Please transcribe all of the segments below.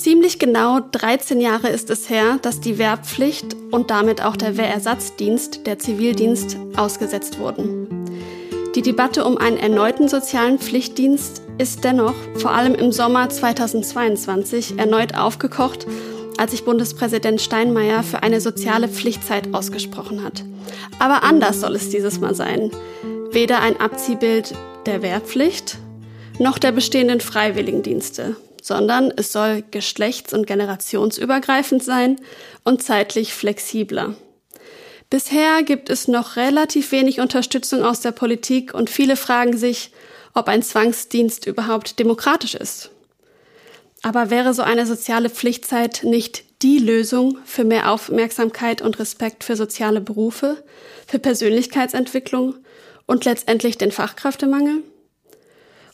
Ziemlich genau 13 Jahre ist es her, dass die Wehrpflicht und damit auch der Wehrersatzdienst, der Zivildienst, ausgesetzt wurden. Die Debatte um einen erneuten sozialen Pflichtdienst ist dennoch vor allem im Sommer 2022 erneut aufgekocht, als sich Bundespräsident Steinmeier für eine soziale Pflichtzeit ausgesprochen hat. Aber anders soll es dieses Mal sein. Weder ein Abziehbild der Wehrpflicht noch der bestehenden Freiwilligendienste, sondern es soll geschlechts- und generationsübergreifend sein und zeitlich flexibler. Bisher gibt es noch relativ wenig Unterstützung aus der Politik und viele fragen sich, ob ein Zwangsdienst überhaupt demokratisch ist. Aber wäre so eine soziale Pflichtzeit nicht die Lösung für mehr Aufmerksamkeit und Respekt für soziale Berufe, für Persönlichkeitsentwicklung und letztendlich den Fachkräftemangel?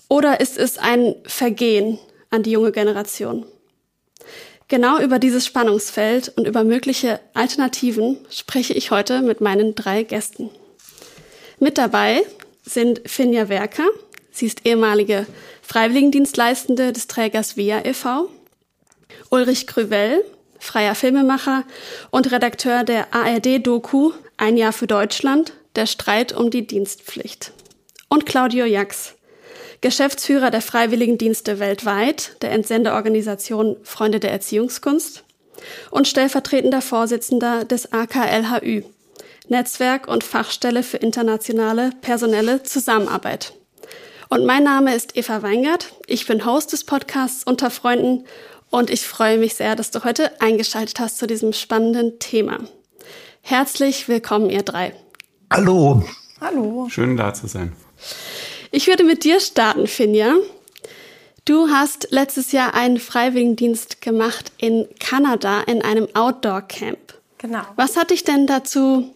Oder ist es ein Vergehen an die junge Generation? Genau über dieses Spannungsfeld und über mögliche Alternativen spreche ich heute mit meinen drei Gästen. Mit dabei sind Finja Werker. Sie ist ehemalige Freiwilligendienstleistende des Trägers VIA e.V. Ulrich Krüvel, freier Filmemacher und Redakteur der ARD-Doku Ein Jahr für Deutschland, der Streit um die Dienstpflicht. Und Claudio Jax, Geschäftsführer der Freiwilligendienste weltweit, der Entsenderorganisation Freunde der Erziehungskunst und stellvertretender Vorsitzender des AKLHÜ, Netzwerk und Fachstelle für internationale personelle Zusammenarbeit. Und mein Name ist Eva Weingart. Ich bin Host des Podcasts Unter Freunden und ich freue mich sehr, dass du heute eingeschaltet hast zu diesem spannenden Thema. Herzlich willkommen, ihr drei. Hallo. Hallo. Schön da zu sein. Ich würde mit dir starten, Finja. Du hast letztes Jahr einen Freiwilligendienst gemacht in Kanada in einem Outdoor-Camp. Genau. Was hat dich denn dazu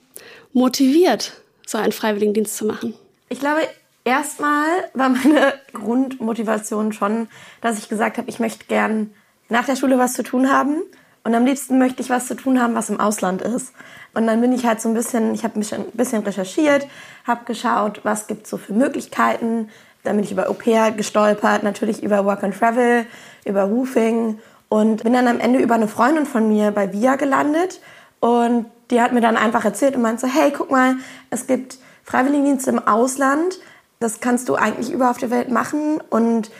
motiviert, so einen Freiwilligendienst zu machen? Ich glaube, erstmal war meine Grundmotivation schon, dass ich gesagt habe, ich möchte gern nach der Schule was zu tun haben. Und am liebsten möchte ich was zu tun haben, was im Ausland ist. Und dann bin ich halt so ein bisschen, ich habe mich ein bisschen recherchiert, habe geschaut, was gibt es so für Möglichkeiten. Dann bin ich über Au pair gestolpert, natürlich über Work and Travel, über Roofing und bin dann am Ende über eine Freundin von mir bei VIA gelandet. Und die hat mir dann einfach erzählt und meinte so, hey, guck mal, es gibt Freiwilligendienste im Ausland. Das kannst du eigentlich überall auf der Welt machen und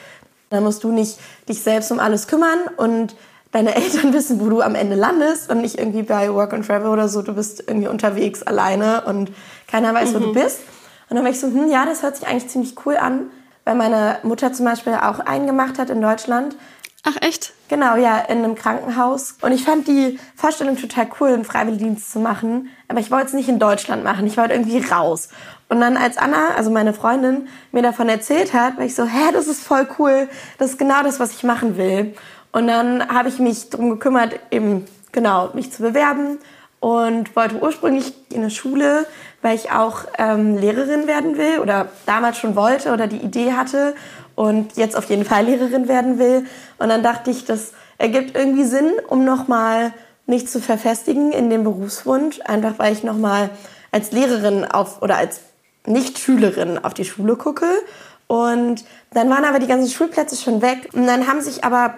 dann musst du nicht dich selbst um alles kümmern und deine Eltern wissen, wo du am Ende landest und nicht irgendwie bei Work and Travel oder so. Du bist irgendwie unterwegs alleine und keiner weiß, mhm. wo du mhm. bist. Und dann war ich so, hm, ja, das hört sich eigentlich ziemlich cool an, weil meine Mutter zum Beispiel auch einen gemacht hat in Deutschland. Ach echt? Genau, ja, in einem Krankenhaus. Und ich fand die Vorstellung total cool, einen Freiwilligendienst zu machen. Aber ich wollte es nicht in Deutschland machen. Ich wollte irgendwie raus. Und dann als Anna, also meine Freundin, mir davon erzählt hat, war ich so, hä, das ist voll cool. Das ist genau das, was ich machen will. Und dann habe ich mich darum gekümmert, eben genau mich zu bewerben und wollte ursprünglich in eine Schule, weil ich auch ähm, Lehrerin werden will oder damals schon wollte oder die Idee hatte und jetzt auf jeden Fall Lehrerin werden will. Und dann dachte ich, das ergibt irgendwie Sinn, um nochmal mich zu verfestigen in dem Berufswunsch, einfach weil ich nochmal als Lehrerin auf oder als Nicht-Schülerin auf die Schule gucke. Und dann waren aber die ganzen Schulplätze schon weg und dann haben sich aber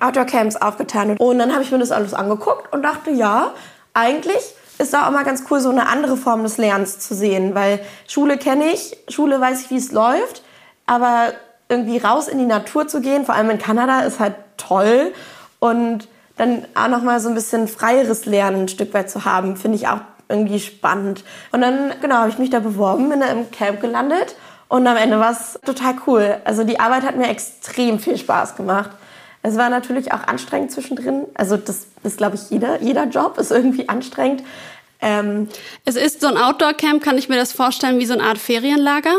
Outdoor-Camps aufgetan. Und dann habe ich mir das alles angeguckt und dachte, ja, eigentlich ist da auch mal ganz cool, so eine andere Form des Lernens zu sehen. Weil Schule kenne ich, Schule weiß ich, wie es läuft. Aber irgendwie raus in die Natur zu gehen, vor allem in Kanada, ist halt toll. Und dann auch noch mal so ein bisschen freieres Lernen ein Stück weit zu haben, finde ich auch irgendwie spannend. Und dann, genau, habe ich mich da beworben, bin da im Camp gelandet und am Ende war es total cool. Also die Arbeit hat mir extrem viel Spaß gemacht. Es war natürlich auch anstrengend zwischendrin. Also das ist, glaube ich, jeder, jeder Job ist irgendwie anstrengend. Ähm, es ist so ein Outdoor-Camp, kann ich mir das vorstellen, wie so eine Art Ferienlager?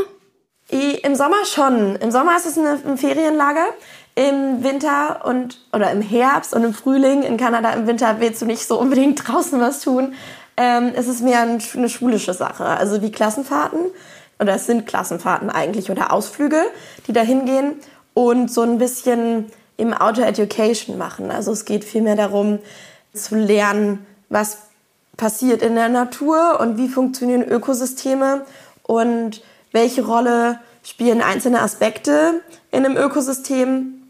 Im Sommer schon. Im Sommer ist es ein Ferienlager. Im Winter und oder im Herbst und im Frühling in Kanada im Winter willst du nicht so unbedingt draußen was tun. Ähm, es ist mehr eine schulische Sache, also wie Klassenfahrten oder es sind Klassenfahrten eigentlich oder Ausflüge, die da hingehen und so ein bisschen im Outdoor Education machen. Also es geht vielmehr darum zu lernen, was passiert in der Natur und wie funktionieren Ökosysteme und welche Rolle spielen einzelne Aspekte in einem Ökosystem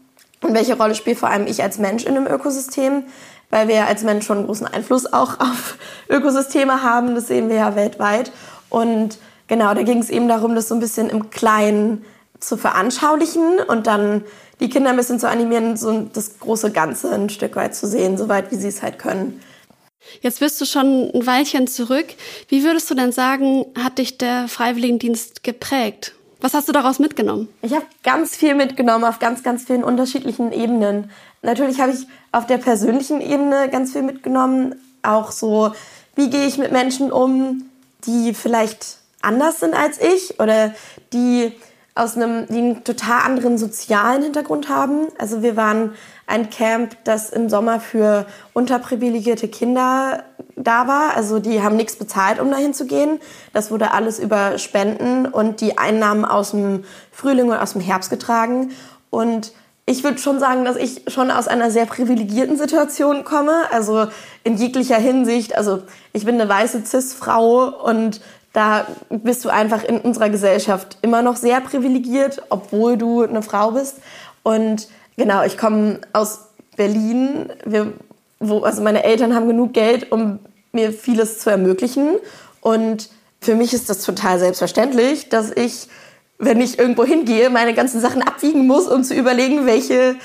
und welche Rolle spielt vor allem ich als Mensch in einem Ökosystem, weil wir als Mensch schon einen großen Einfluss auch auf Ökosysteme haben, das sehen wir ja weltweit. Und genau, da ging es eben darum, das so ein bisschen im Kleinen zu veranschaulichen und dann die Kinder ein bisschen zu animieren, so das große Ganze ein Stück weit zu sehen, soweit wie sie es halt können. Jetzt bist du schon ein Weilchen zurück. Wie würdest du denn sagen, hat dich der Freiwilligendienst geprägt? Was hast du daraus mitgenommen? Ich habe ganz viel mitgenommen auf ganz, ganz vielen unterschiedlichen Ebenen. Natürlich habe ich auf der persönlichen Ebene ganz viel mitgenommen. Auch so, wie gehe ich mit Menschen um, die vielleicht anders sind als ich oder die aus einem, die einen total anderen sozialen Hintergrund haben. Also wir waren ein Camp, das im Sommer für unterprivilegierte Kinder da war. Also die haben nichts bezahlt, um dahin zu gehen. Das wurde alles über Spenden und die Einnahmen aus dem Frühling und aus dem Herbst getragen. Und ich würde schon sagen, dass ich schon aus einer sehr privilegierten Situation komme. Also in jeglicher Hinsicht. Also ich bin eine weiße Cis-Frau und da bist du einfach in unserer Gesellschaft immer noch sehr privilegiert, obwohl du eine Frau bist. Und genau, ich komme aus Berlin. Wir wo, also meine Eltern haben genug Geld, um mir vieles zu ermöglichen. Und für mich ist das total selbstverständlich, dass ich, wenn ich irgendwo hingehe, meine ganzen Sachen abwiegen muss, um zu überlegen, welche,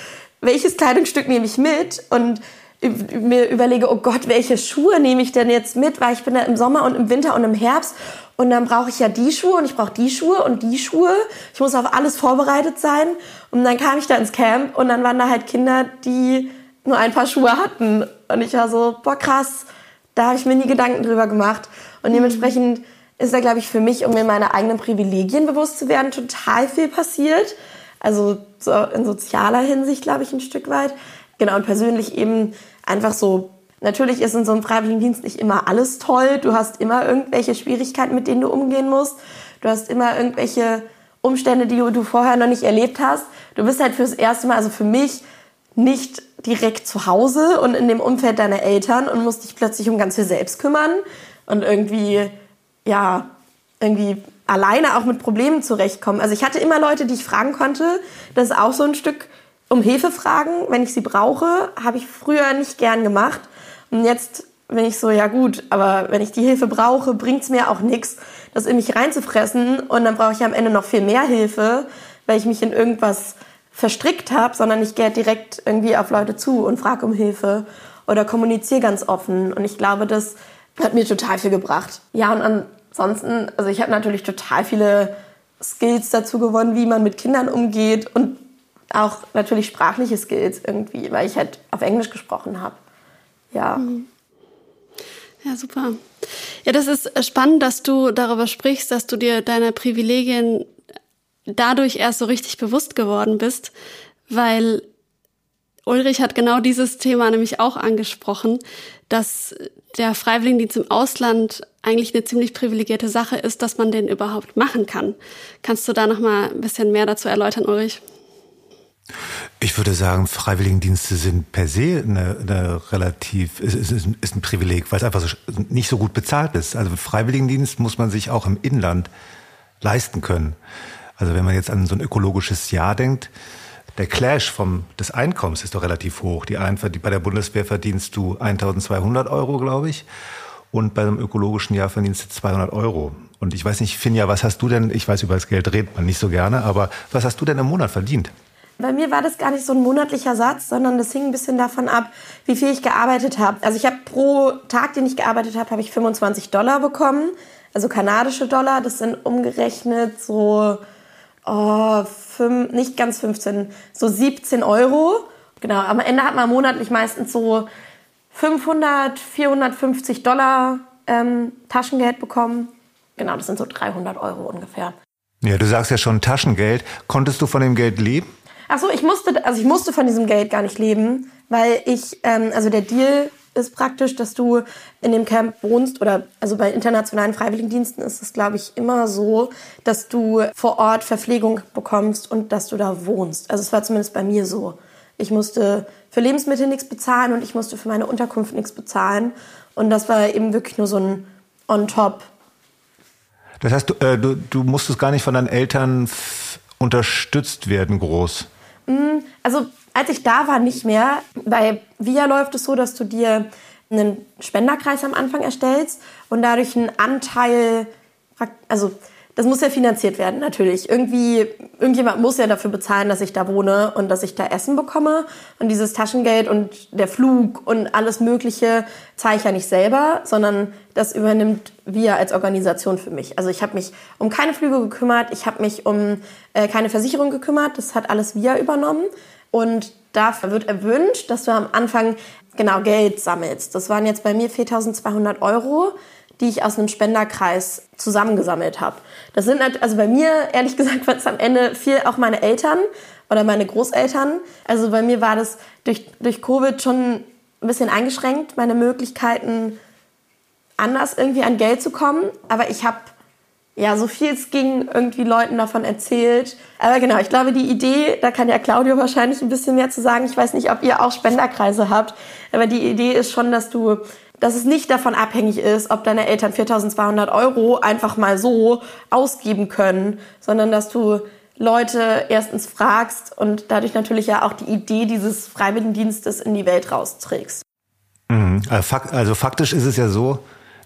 welches Kleidungsstück nehme ich mit und mir überlege, oh Gott, welche Schuhe nehme ich denn jetzt mit, weil ich bin da im Sommer und im Winter und im Herbst und dann brauche ich ja die Schuhe und ich brauche die Schuhe und die Schuhe. Ich muss auf alles vorbereitet sein. Und dann kam ich da ins Camp und dann waren da halt Kinder, die nur ein paar Schuhe hatten. Und ich war so, boah, krass, da habe ich mir nie Gedanken drüber gemacht. Und dementsprechend ist da, glaube ich, für mich, um mir meine eigenen Privilegien bewusst zu werden, total viel passiert. Also so in sozialer Hinsicht, glaube ich, ein Stück weit. Genau, und persönlich eben einfach so, natürlich ist in so einem Freiwilligendienst nicht immer alles toll. Du hast immer irgendwelche Schwierigkeiten, mit denen du umgehen musst. Du hast immer irgendwelche Umstände, die du vorher noch nicht erlebt hast. Du bist halt fürs erste Mal, also für mich, nicht direkt zu Hause und in dem Umfeld deiner Eltern und musst dich plötzlich um ganz viel selbst kümmern und irgendwie, ja, irgendwie alleine auch mit Problemen zurechtkommen. Also ich hatte immer Leute, die ich fragen konnte. Das ist auch so ein Stück um Hilfe fragen, wenn ich sie brauche, habe ich früher nicht gern gemacht. Und jetzt bin ich so, ja gut, aber wenn ich die Hilfe brauche, bringt es mir auch nichts, das in mich reinzufressen. Und dann brauche ich am Ende noch viel mehr Hilfe, weil ich mich in irgendwas verstrickt habe, sondern ich gehe direkt irgendwie auf Leute zu und frage um Hilfe oder kommuniziere ganz offen. Und ich glaube, das hat mir total viel gebracht. Ja, und ansonsten, also ich habe natürlich total viele Skills dazu gewonnen, wie man mit Kindern umgeht und auch natürlich sprachliche Skills irgendwie, weil ich halt auf Englisch gesprochen habe. Ja. Ja, super. Ja, das ist spannend, dass du darüber sprichst, dass du dir deine Privilegien dadurch erst so richtig bewusst geworden bist, weil Ulrich hat genau dieses Thema nämlich auch angesprochen, dass der Freiwilligendienst im Ausland eigentlich eine ziemlich privilegierte Sache ist, dass man den überhaupt machen kann. Kannst du da noch mal ein bisschen mehr dazu erläutern, Ulrich? Ich würde sagen, Freiwilligendienste sind per se eine, eine relativ, ist, ist, ist ein Privileg, weil es einfach so, nicht so gut bezahlt ist. Also Freiwilligendienst muss man sich auch im Inland leisten können. Also wenn man jetzt an so ein ökologisches Jahr denkt, der Clash vom, des Einkommens ist doch relativ hoch. Die Einver die, bei der Bundeswehr verdienst du 1200 Euro, glaube ich. Und bei einem ökologischen Jahr verdienst du 200 Euro. Und ich weiß nicht, Finja, was hast du denn, ich weiß, über das Geld redet man nicht so gerne, aber was hast du denn im Monat verdient? Bei mir war das gar nicht so ein monatlicher Satz, sondern das hing ein bisschen davon ab, wie viel ich gearbeitet habe. Also ich habe pro Tag, den ich gearbeitet habe, habe ich 25 Dollar bekommen, also kanadische Dollar. Das sind umgerechnet so oh, fünf, nicht ganz 15, so 17 Euro. Genau, am Ende hat man monatlich meistens so 500, 450 Dollar ähm, Taschengeld bekommen. Genau, das sind so 300 Euro ungefähr. Ja, du sagst ja schon Taschengeld. Konntest du von dem Geld leben? Ach so, ich musste, also ich musste von diesem Geld gar nicht leben, weil ich, ähm, also der Deal ist praktisch, dass du in dem Camp wohnst oder also bei internationalen Freiwilligendiensten ist es, glaube ich, immer so, dass du vor Ort Verpflegung bekommst und dass du da wohnst. Also es war zumindest bei mir so. Ich musste für Lebensmittel nichts bezahlen und ich musste für meine Unterkunft nichts bezahlen. Und das war eben wirklich nur so ein On-Top. Das heißt, du, äh, du, du musstest gar nicht von deinen Eltern unterstützt werden, groß. Mm, also als ich da war, nicht mehr. Bei VIA läuft es so, dass du dir einen Spenderkreis am Anfang erstellst und dadurch einen Anteil, also das muss ja finanziert werden, natürlich. Irgendwie, irgendjemand muss ja dafür bezahlen, dass ich da wohne und dass ich da Essen bekomme. Und dieses Taschengeld und der Flug und alles Mögliche zahle ich ja nicht selber, sondern das übernimmt VIA als Organisation für mich. Also ich habe mich um keine Flüge gekümmert, ich habe mich um äh, keine Versicherung gekümmert, das hat alles VIA übernommen. Und dafür wird erwünscht, dass du am Anfang genau Geld sammelst. Das waren jetzt bei mir 4.200 Euro, die ich aus einem Spenderkreis zusammengesammelt habe. Das sind also bei mir ehrlich gesagt was am Ende viel auch meine Eltern oder meine Großeltern. Also bei mir war das durch durch Covid schon ein bisschen eingeschränkt, meine Möglichkeiten anders irgendwie an Geld zu kommen. Aber ich habe ja, so viel es ging, irgendwie Leuten davon erzählt. Aber genau, ich glaube, die Idee, da kann ja Claudio wahrscheinlich ein bisschen mehr zu sagen. Ich weiß nicht, ob ihr auch Spenderkreise habt, aber die Idee ist schon, dass du, dass es nicht davon abhängig ist, ob deine Eltern 4200 Euro einfach mal so ausgeben können, sondern dass du Leute erstens fragst und dadurch natürlich ja auch die Idee dieses Freiwilligendienstes in die Welt rausträgst. Mhm. Also, also faktisch ist es ja so,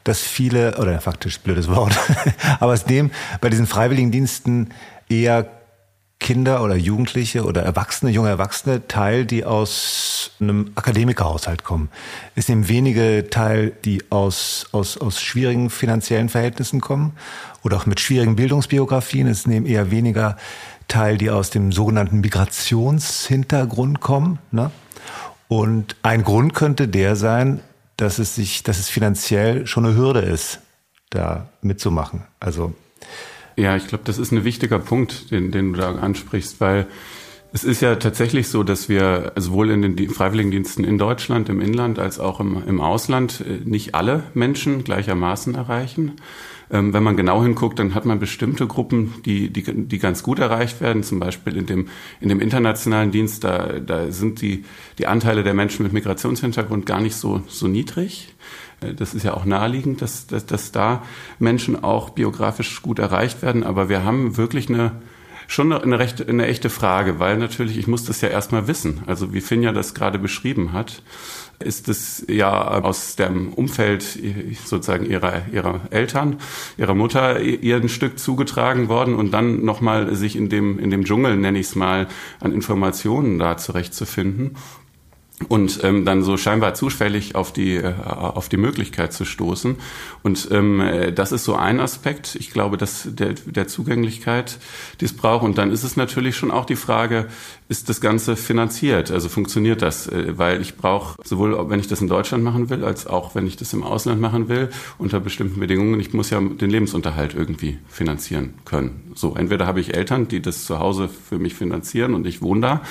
dass viele, oder faktisch blödes Wort, aber es nehmen bei diesen Freiwilligendiensten eher Kinder oder Jugendliche oder Erwachsene, junge Erwachsene teil, die aus einem Akademikerhaushalt kommen. Es nehmen wenige teil, die aus, aus, aus schwierigen finanziellen Verhältnissen kommen oder auch mit schwierigen Bildungsbiografien. Es nehmen eher weniger teil, die aus dem sogenannten Migrationshintergrund kommen. Ne? Und ein Grund könnte der sein, dass es sich, dass es finanziell schon eine Hürde ist, da mitzumachen. Also ja, ich glaube, das ist ein wichtiger Punkt, den, den du da ansprichst, weil es ist ja tatsächlich so, dass wir sowohl in den Freiwilligendiensten in Deutschland, im Inland, als auch im, im Ausland äh, nicht alle Menschen gleichermaßen erreichen. Ähm, wenn man genau hinguckt, dann hat man bestimmte Gruppen, die, die, die ganz gut erreicht werden. Zum Beispiel in dem, in dem internationalen Dienst, da, da sind die, die Anteile der Menschen mit Migrationshintergrund gar nicht so, so niedrig. Das ist ja auch naheliegend, dass, dass, dass da Menschen auch biografisch gut erreicht werden. Aber wir haben wirklich eine, schon eine, recht, eine echte Frage, weil natürlich, ich muss das ja erstmal wissen. Also wie Finja das gerade beschrieben hat, ist es ja aus dem Umfeld sozusagen ihrer, ihrer Eltern, ihrer Mutter ihr ein Stück zugetragen worden und dann nochmal sich in dem, in dem Dschungel, nenne ich es mal, an Informationen da zurechtzufinden und ähm, dann so scheinbar zufällig auf die äh, auf die Möglichkeit zu stoßen. Und ähm, das ist so ein Aspekt. Ich glaube dass der der Zugänglichkeit die es braucht. Und dann ist es natürlich schon auch die Frage ist das ganze finanziert? Also funktioniert das? Äh, weil ich brauche sowohl wenn ich das in Deutschland machen will als auch wenn ich das im Ausland machen will unter bestimmten Bedingungen. Ich muss ja den Lebensunterhalt irgendwie finanzieren können. So entweder habe ich Eltern die das zu Hause für mich finanzieren und ich wohne da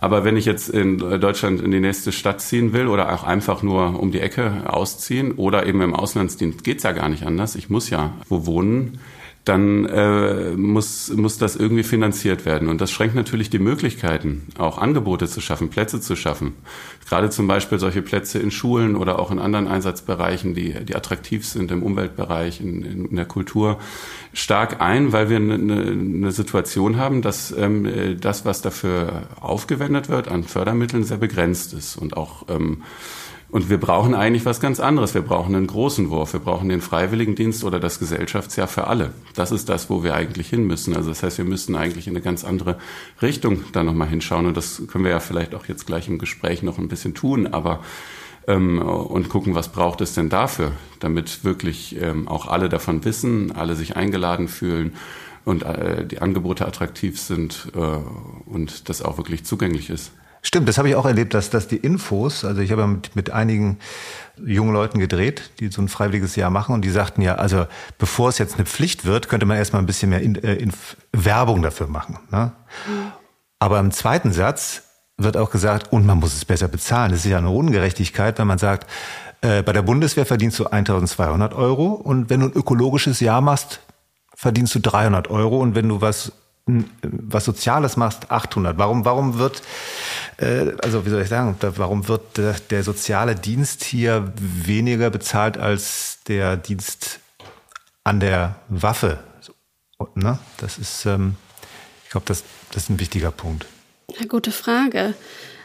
aber wenn ich jetzt in Deutschland in die nächste Stadt ziehen will oder auch einfach nur um die Ecke ausziehen oder eben im Auslandsdienst geht's ja gar nicht anders. Ich muss ja wo wohnen dann äh, muss, muss das irgendwie finanziert werden. Und das schränkt natürlich die Möglichkeiten, auch Angebote zu schaffen, Plätze zu schaffen. Gerade zum Beispiel solche Plätze in Schulen oder auch in anderen Einsatzbereichen, die, die attraktiv sind, im Umweltbereich, in, in der Kultur, stark ein, weil wir eine, eine Situation haben, dass ähm, das, was dafür aufgewendet wird an Fördermitteln, sehr begrenzt ist und auch ähm, Und wir brauchen eigentlich was ganz anderes. Wir brauchen einen großen Wurf. Wir brauchen den Freiwilligendienst oder das Gesellschaftsjahr für alle. Das ist das, wo wir eigentlich hin müssen. Also das heißt, wir müssten eigentlich in eine ganz andere Richtung da nochmal hinschauen. Und das können wir ja vielleicht auch jetzt gleich im Gespräch noch ein bisschen tun. Aber ähm, und gucken, was braucht es denn dafür, damit wirklich ähm, auch alle davon wissen, alle sich eingeladen fühlen und äh, die Angebote attraktiv sind äh, und das auch wirklich zugänglich ist. Stimmt, das habe ich auch erlebt, dass, dass die Infos, also ich habe mit, mit einigen jungen Leuten gedreht, die so ein freiwilliges Jahr machen und die sagten ja, also bevor es jetzt eine Pflicht wird, könnte man erstmal ein bisschen mehr in, äh, in Werbung dafür machen. Ne? Mhm. Aber im zweiten Satz wird auch gesagt, und man muss es besser bezahlen. Das ist ja eine Ungerechtigkeit, wenn man sagt, äh, bei der Bundeswehr verdienst du 1200 Euro und wenn du ein ökologisches Jahr machst, verdienst du 300 Euro und wenn du was was Soziales machst, 800. Warum, warum wird, äh, also wie soll ich sagen, warum wird der, der soziale Dienst hier weniger bezahlt als der Dienst an der Waffe? Ne? Das ist, ähm, ich glaube, das, das ist ein wichtiger Punkt. Ja, gute Frage.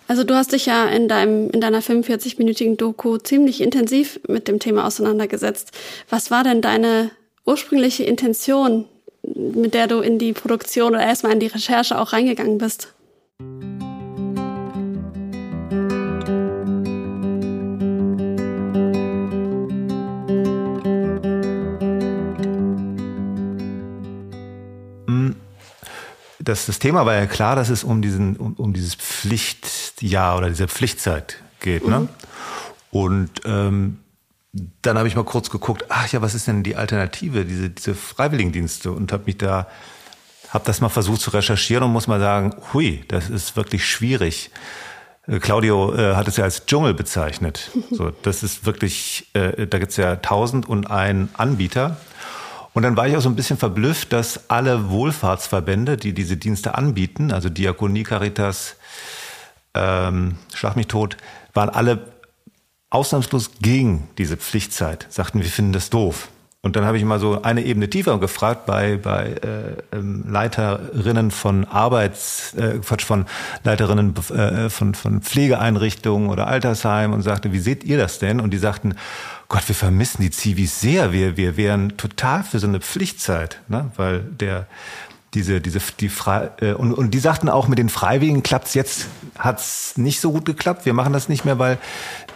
Also du hast dich ja in deinem in deiner 45-minütigen Doku ziemlich intensiv mit dem Thema auseinandergesetzt. Was war denn deine ursprüngliche Intention mit der du in die Produktion oder erstmal in die Recherche auch reingegangen bist? Das, das Thema war ja klar, dass es um, diesen, um, um dieses Pflichtjahr oder diese Pflichtzeit geht. Ne? Mhm. Und ähm, dann habe ich mal kurz geguckt, ach ja, was ist denn die Alternative, diese, diese Freiwilligendienste und habe mich da, habe das mal versucht zu recherchieren und muss mal sagen, hui, das ist wirklich schwierig. Äh, Claudio äh, hat es ja als Dschungel bezeichnet. So, das ist wirklich, äh, da gibt's ja tausend und ein Anbieter. Und dann war ich auch so ein bisschen verblüfft, dass alle Wohlfahrtsverbände, die diese Dienste anbieten, also Diakonie, Caritas, ähm, Schlag mich tot, waren alle ausnahmslos gegen diese Pflichtzeit, sagten, wir finden das doof. Und dann habe ich mal so eine Ebene tiefer gefragt bei, bei äh, ähm, Leiterinnen von Arbeits, äh, Quatsch, von Leiterinnen äh, von, von Pflegeeinrichtungen oder Altersheimen und sagte, wie seht ihr das denn? Und die sagten, Gott, wir vermissen die Zivis sehr. Wir, wir wären total für so eine Pflichtzeit, ne? weil der diese, diese, die Frei äh, und, und die sagten auch, mit den Freiwilligen klappt's jetzt, hat's nicht so gut geklappt. Wir machen das nicht mehr, weil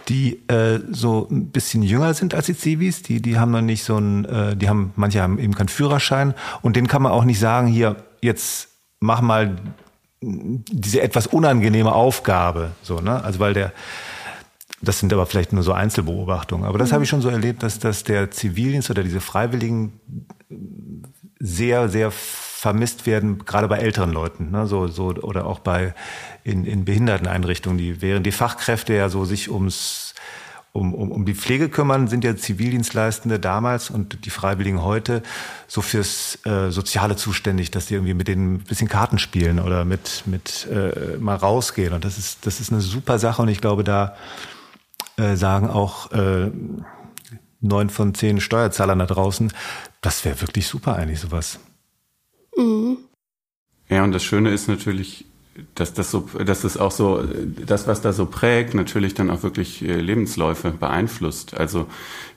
die äh, so ein bisschen jünger sind als die Zivis. Die, die haben noch nicht so ein, äh, die haben, manche haben eben keinen Führerschein und denen kann man auch nicht sagen, hier, jetzt mach mal diese etwas unangenehme Aufgabe, so, ne? Also weil der, das sind aber vielleicht nur so Einzelbeobachtungen. Aber das mhm. habe ich schon so erlebt, dass, dass der Zivildienst oder diese Freiwilligen sehr, sehr vermisst werden, gerade bei älteren Leuten, ne, so, so, oder auch bei in, in Behinderteneinrichtungen, die während die Fachkräfte ja so sich ums um, um, um die Pflege kümmern, sind ja Zivildienstleistende damals und die Freiwilligen heute so fürs äh, Soziale zuständig, dass die irgendwie mit denen ein bisschen Karten spielen oder mit, mit äh, mal rausgehen. Und das ist, das ist eine super Sache und ich glaube, da äh, sagen auch äh, neun von zehn Steuerzahlern da draußen, das wäre wirklich super eigentlich sowas. Mhm. Ja, und das Schöne ist natürlich, dass das so, dass das auch so, das, was da so prägt, natürlich dann auch wirklich äh, Lebensläufe beeinflusst. Also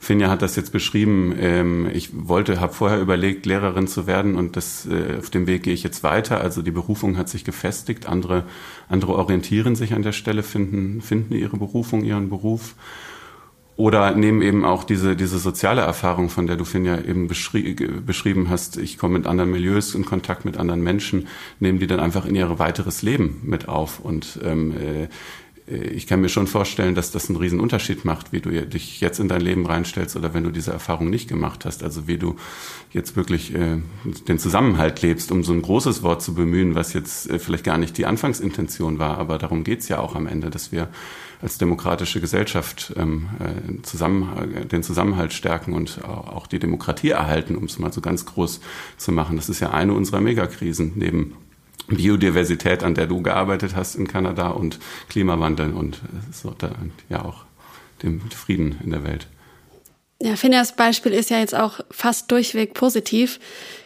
Finja hat das jetzt beschrieben. Ähm, ich wollte, habe vorher überlegt, Lehrerin zu werden und das äh, auf dem Weg gehe ich jetzt weiter. Also die Berufung hat sich gefestigt. Andere, andere orientieren sich an der Stelle, finden, finden ihre Berufung, ihren Beruf. Oder nehmen eben auch diese, diese soziale Erfahrung, von der du, Finn, ja eben beschrie beschrieben hast, ich komme mit anderen Milieus in Kontakt mit anderen Menschen, nehmen die dann einfach in ihr weiteres Leben mit auf. Und ähm, äh, ich kann mir schon vorstellen, dass das einen riesen Unterschied macht, wie du dich jetzt in dein Leben reinstellst oder wenn du diese Erfahrung nicht gemacht hast. Also wie du jetzt wirklich äh, den Zusammenhalt lebst, um so ein großes Wort zu bemühen, was jetzt äh, vielleicht gar nicht die Anfangsintention war, aber darum geht's ja auch am Ende, dass wir als demokratische Gesellschaft ähm, äh, zusammen, den Zusammenhalt stärken und auch die Demokratie erhalten, um es mal so ganz groß zu machen. Das ist ja eine unserer Megakrisen neben Biodiversität, an der du gearbeitet hast in Kanada und Klimawandel und äh, ja auch dem Frieden in der Welt. Ja, Phineas Beispiel ist ja jetzt auch fast durchweg positiv.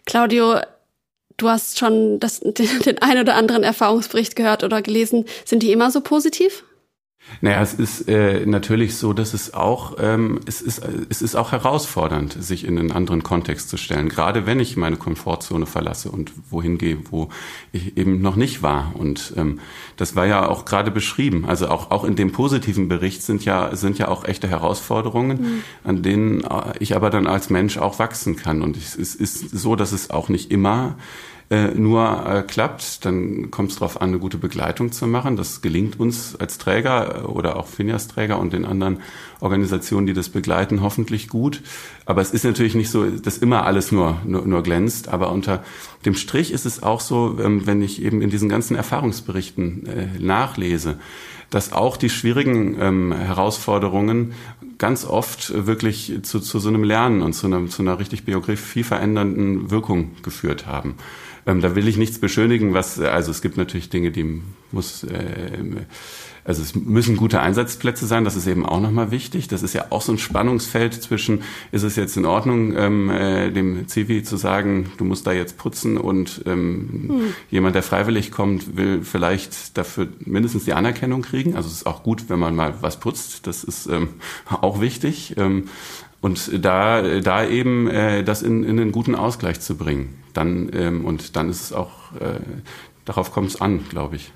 Claudio, du hast schon das, den, den ein oder anderen Erfahrungsbericht gehört oder gelesen. Sind die immer so positiv? Naja, es ist äh, natürlich so, dass es auch ähm, es ist es ist auch herausfordernd, sich in einen anderen Kontext zu stellen. Gerade wenn ich meine Komfortzone verlasse und wohin gehe, wo ich eben noch nicht war. Und ähm, das war ja auch gerade beschrieben. Also auch auch in dem positiven Bericht sind ja sind ja auch echte Herausforderungen, mhm. an denen äh, ich aber dann als Mensch auch wachsen kann. Und es ist so, dass es auch nicht immer äh, nur äh, klappt, dann kommt es darauf an, eine gute Begleitung zu machen. Das gelingt uns als Träger äh, oder auch Finjas-Träger und den anderen Organisationen, die das begleiten, hoffentlich gut. Aber es ist natürlich nicht so, dass immer alles nur, nur, nur glänzt. Aber unter dem Strich ist es auch so, ähm, wenn ich eben in diesen ganzen Erfahrungsberichten äh, nachlese, dass auch die schwierigen ähm, Herausforderungen ganz oft wirklich zu, zu so einem Lernen und zu einer, zu einer richtig Biografie verändernden Wirkung geführt haben. Ähm, da will ich nichts beschönigen, was, also es gibt natürlich Dinge, die muss, äh, also es müssen gute Einsatzplätze sein, das ist eben auch nochmal wichtig. Das ist ja auch so ein Spannungsfeld zwischen, ist es jetzt in Ordnung, ähm, äh, dem Zivi zu sagen, du musst da jetzt putzen und ähm, hm. jemand, der freiwillig kommt, will vielleicht dafür mindestens die Anerkennung kriegen. Also es ist auch gut, wenn man mal was putzt, das ist ähm, auch wichtig. Ähm, und da, da eben äh, das in, in einen guten Ausgleich zu bringen. Dann, ähm, und dann ist es auch, äh, darauf kommt es an, glaube ich.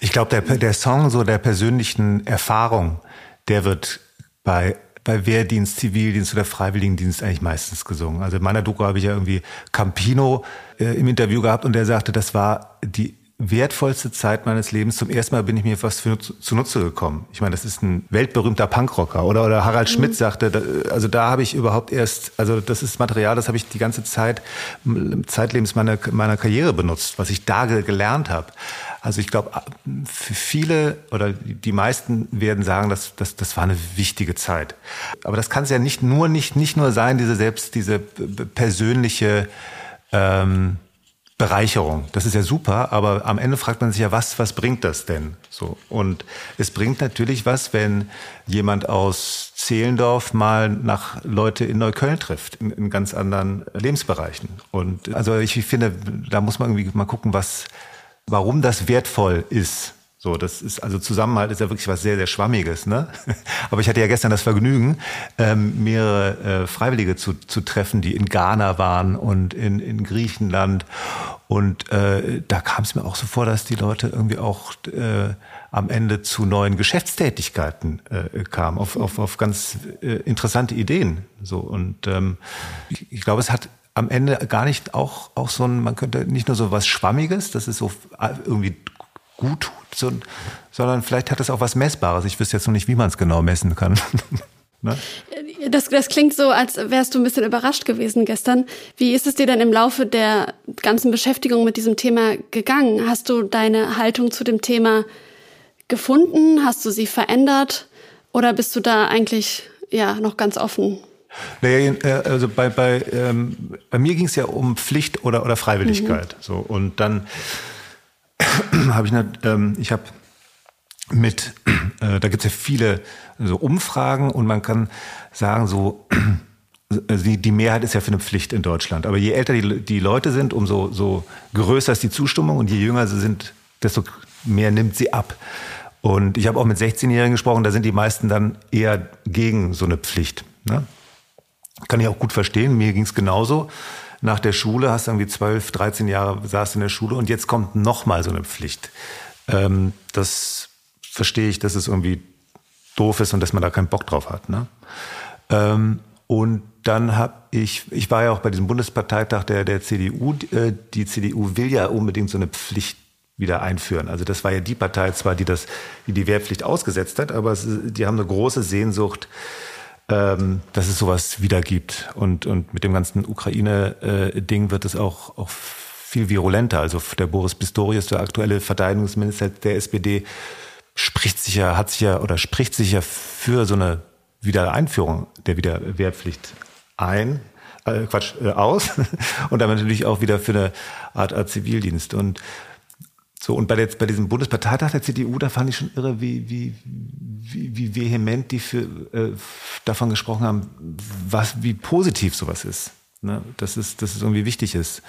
Ich glaube, der, der Song so der persönlichen Erfahrung, der wird bei bei Wehrdienst, Zivildienst oder Freiwilligendienst eigentlich meistens gesungen. Also in meiner Doku habe ich ja irgendwie Campino äh, im Interview gehabt und der sagte, das war die wertvollste Zeit meines Lebens. Zum ersten Mal bin ich mir was für, zunutze gekommen. Ich meine, das ist ein weltberühmter Punkrocker. Oder, oder Harald Schmidt mhm. sagte, da, also da habe ich überhaupt erst, also das ist Material, das habe ich die ganze Zeit, zeitlebens meiner, meiner Karriere benutzt, was ich da gelernt habe. Also ich glaube, für viele oder die meisten werden sagen, dass das, das war eine wichtige Zeit. Aber das kann es ja nicht nur nicht nicht nur sein, diese selbst diese persönliche ähm, Bereicherung. Das ist ja super, aber am Ende fragt man sich ja, was, was bringt das denn? So. Und es bringt natürlich was, wenn jemand aus Zehlendorf mal nach Leute in Neukölln trifft, in, in ganz anderen Lebensbereichen. Und also ich finde, da muss man irgendwie mal gucken, was, warum das wertvoll ist. So, das ist also Zusammenhalt ist ja wirklich was sehr, sehr Schwammiges. Ne? Aber ich hatte ja gestern das Vergnügen, ähm, mehrere äh, Freiwillige zu, zu treffen, die in Ghana waren und in, in Griechenland. Und äh, da kam es mir auch so vor, dass die Leute irgendwie auch äh, am Ende zu neuen Geschäftstätigkeiten äh, kamen, auf, auf, auf ganz äh, interessante Ideen. So und ähm, ich, ich glaube, es hat am Ende gar nicht auch, auch so ein, man könnte nicht nur so was Schwammiges, das ist so äh, irgendwie gut tut, so, sondern vielleicht hat es auch was Messbares. Ich wüsste jetzt noch nicht, wie man es genau messen kann. ne? das, das klingt so, als wärst du ein bisschen überrascht gewesen gestern. Wie ist es dir denn im Laufe der ganzen Beschäftigung mit diesem Thema gegangen? Hast du deine Haltung zu dem Thema gefunden? Hast du sie verändert? Oder bist du da eigentlich ja noch ganz offen? Naja, äh, also bei, bei, ähm, bei mir ging es ja um Pflicht oder, oder Freiwilligkeit. Mhm. So, und dann habe ich, ähm, ich habe mit, äh, da gibt es ja viele so Umfragen und man kann sagen, so die, die Mehrheit ist ja für eine Pflicht in Deutschland. Aber je älter die, die Leute sind, umso so größer ist die Zustimmung und je jünger sie sind, desto mehr nimmt sie ab. Und ich habe auch mit 16-Jährigen gesprochen, da sind die meisten dann eher gegen so eine Pflicht. Ne? Kann ich auch gut verstehen, mir ging es genauso nach der Schule, hast irgendwie 12, 13 Jahre saß in der Schule und jetzt kommt nochmal so eine Pflicht. Ähm, das verstehe ich, dass es irgendwie doof ist und dass man da keinen Bock drauf hat. Ne? Ähm, und dann habe ich, ich war ja auch bei diesem Bundesparteitag der, der CDU. Äh, die CDU will ja unbedingt so eine Pflicht wieder einführen. Also das war ja die Partei zwar, die das, die die Wehrpflicht ausgesetzt hat, aber es, die haben eine große Sehnsucht, ähm, dass es sowas wieder gibt. Und, und mit dem ganzen Ukraine-Ding wird es auch, auch viel virulenter. Also der Boris Pistorius, der aktuelle Verteidigungsminister der SPD, spricht sich ja, hat sich ja oder spricht sich ja für so eine Wiedereinführung der Wiederwehrpflicht ein. Äh, Quatsch, äh, aus und damit natürlich auch wieder für eine Art, Art Zivildienst. Und so, und bei, der, bei diesem Bundesparteitag der CDU, da fand ich schon irre, wie, wie, wie, vehement die für, äh, davon gesprochen haben, was, wie positiv sowas ist. Ne? Dass, es, dass es irgendwie wichtig ist.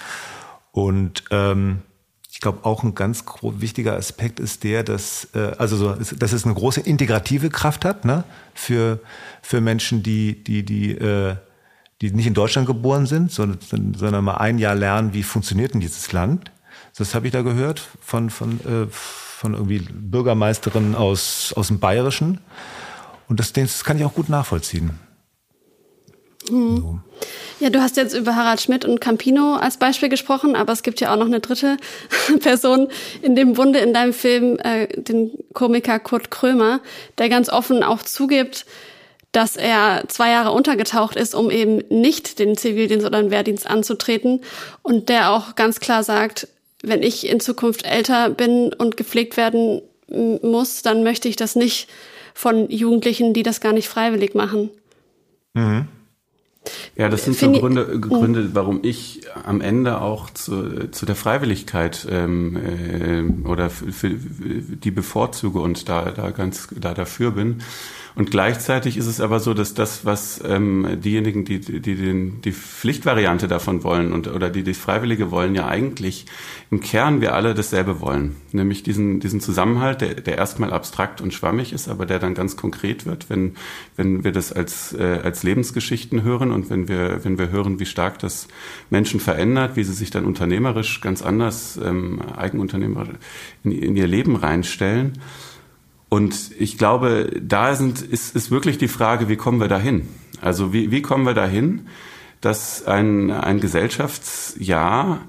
Und ähm, ich glaube, auch ein ganz wichtiger Aspekt ist der, dass, äh, also so, dass es eine große integrative Kraft hat, ne? Für, für Menschen, die, die, die, äh, die nicht in Deutschland geboren sind, sondern, sondern mal ein Jahr lernen, wie funktioniert denn dieses Land. Das habe ich da gehört von, von, äh, von irgendwie Bürgermeisterinnen aus, aus dem Bayerischen. Und das, das kann ich auch gut nachvollziehen. Mhm. So. Ja, du hast jetzt über Harald Schmidt und Campino als Beispiel gesprochen, aber es gibt ja auch noch eine dritte Person in dem Bunde in deinem Film, äh, den Komiker Kurt Krömer, der ganz offen auch zugibt, dass er zwei Jahre untergetaucht ist, um eben nicht den Zivildienst oder den Wehrdienst anzutreten und der auch ganz klar sagt, wenn ich in Zukunft älter bin und gepflegt werden muss, dann möchte ich das nicht von Jugendlichen, die das gar nicht freiwillig machen. Mhm. Ja, das sind so Gründe, Gründe, warum ich am Ende auch zu, zu der Freiwilligkeit ähm, äh, oder für, für die bevorzuge und da, da ganz da dafür bin. Und gleichzeitig ist es aber so, dass das, was ähm, diejenigen, die, die, den, die Pflichtvariante davon wollen und oder die das Freiwillige wollen, ja eigentlich im Kern wir alle dasselbe wollen. Nämlich diesen, diesen Zusammenhalt, der, der erstmal abstrakt und schwammig ist, aber der dann ganz konkret wird, wenn, wenn wir das als, äh, als Lebensgeschichten hören und wenn wir, wenn wir hören, wie stark das Menschen verändert, wie sie sich dann unternehmerisch ganz anders, ähm, Eigenunternehmer in, in ihr Leben reinstellen. Und ich glaube, da sind, ist, ist wirklich die Frage, wie kommen wir dahin? Also wie, wie kommen wir dahin, dass ein, ein Gesellschaftsjahr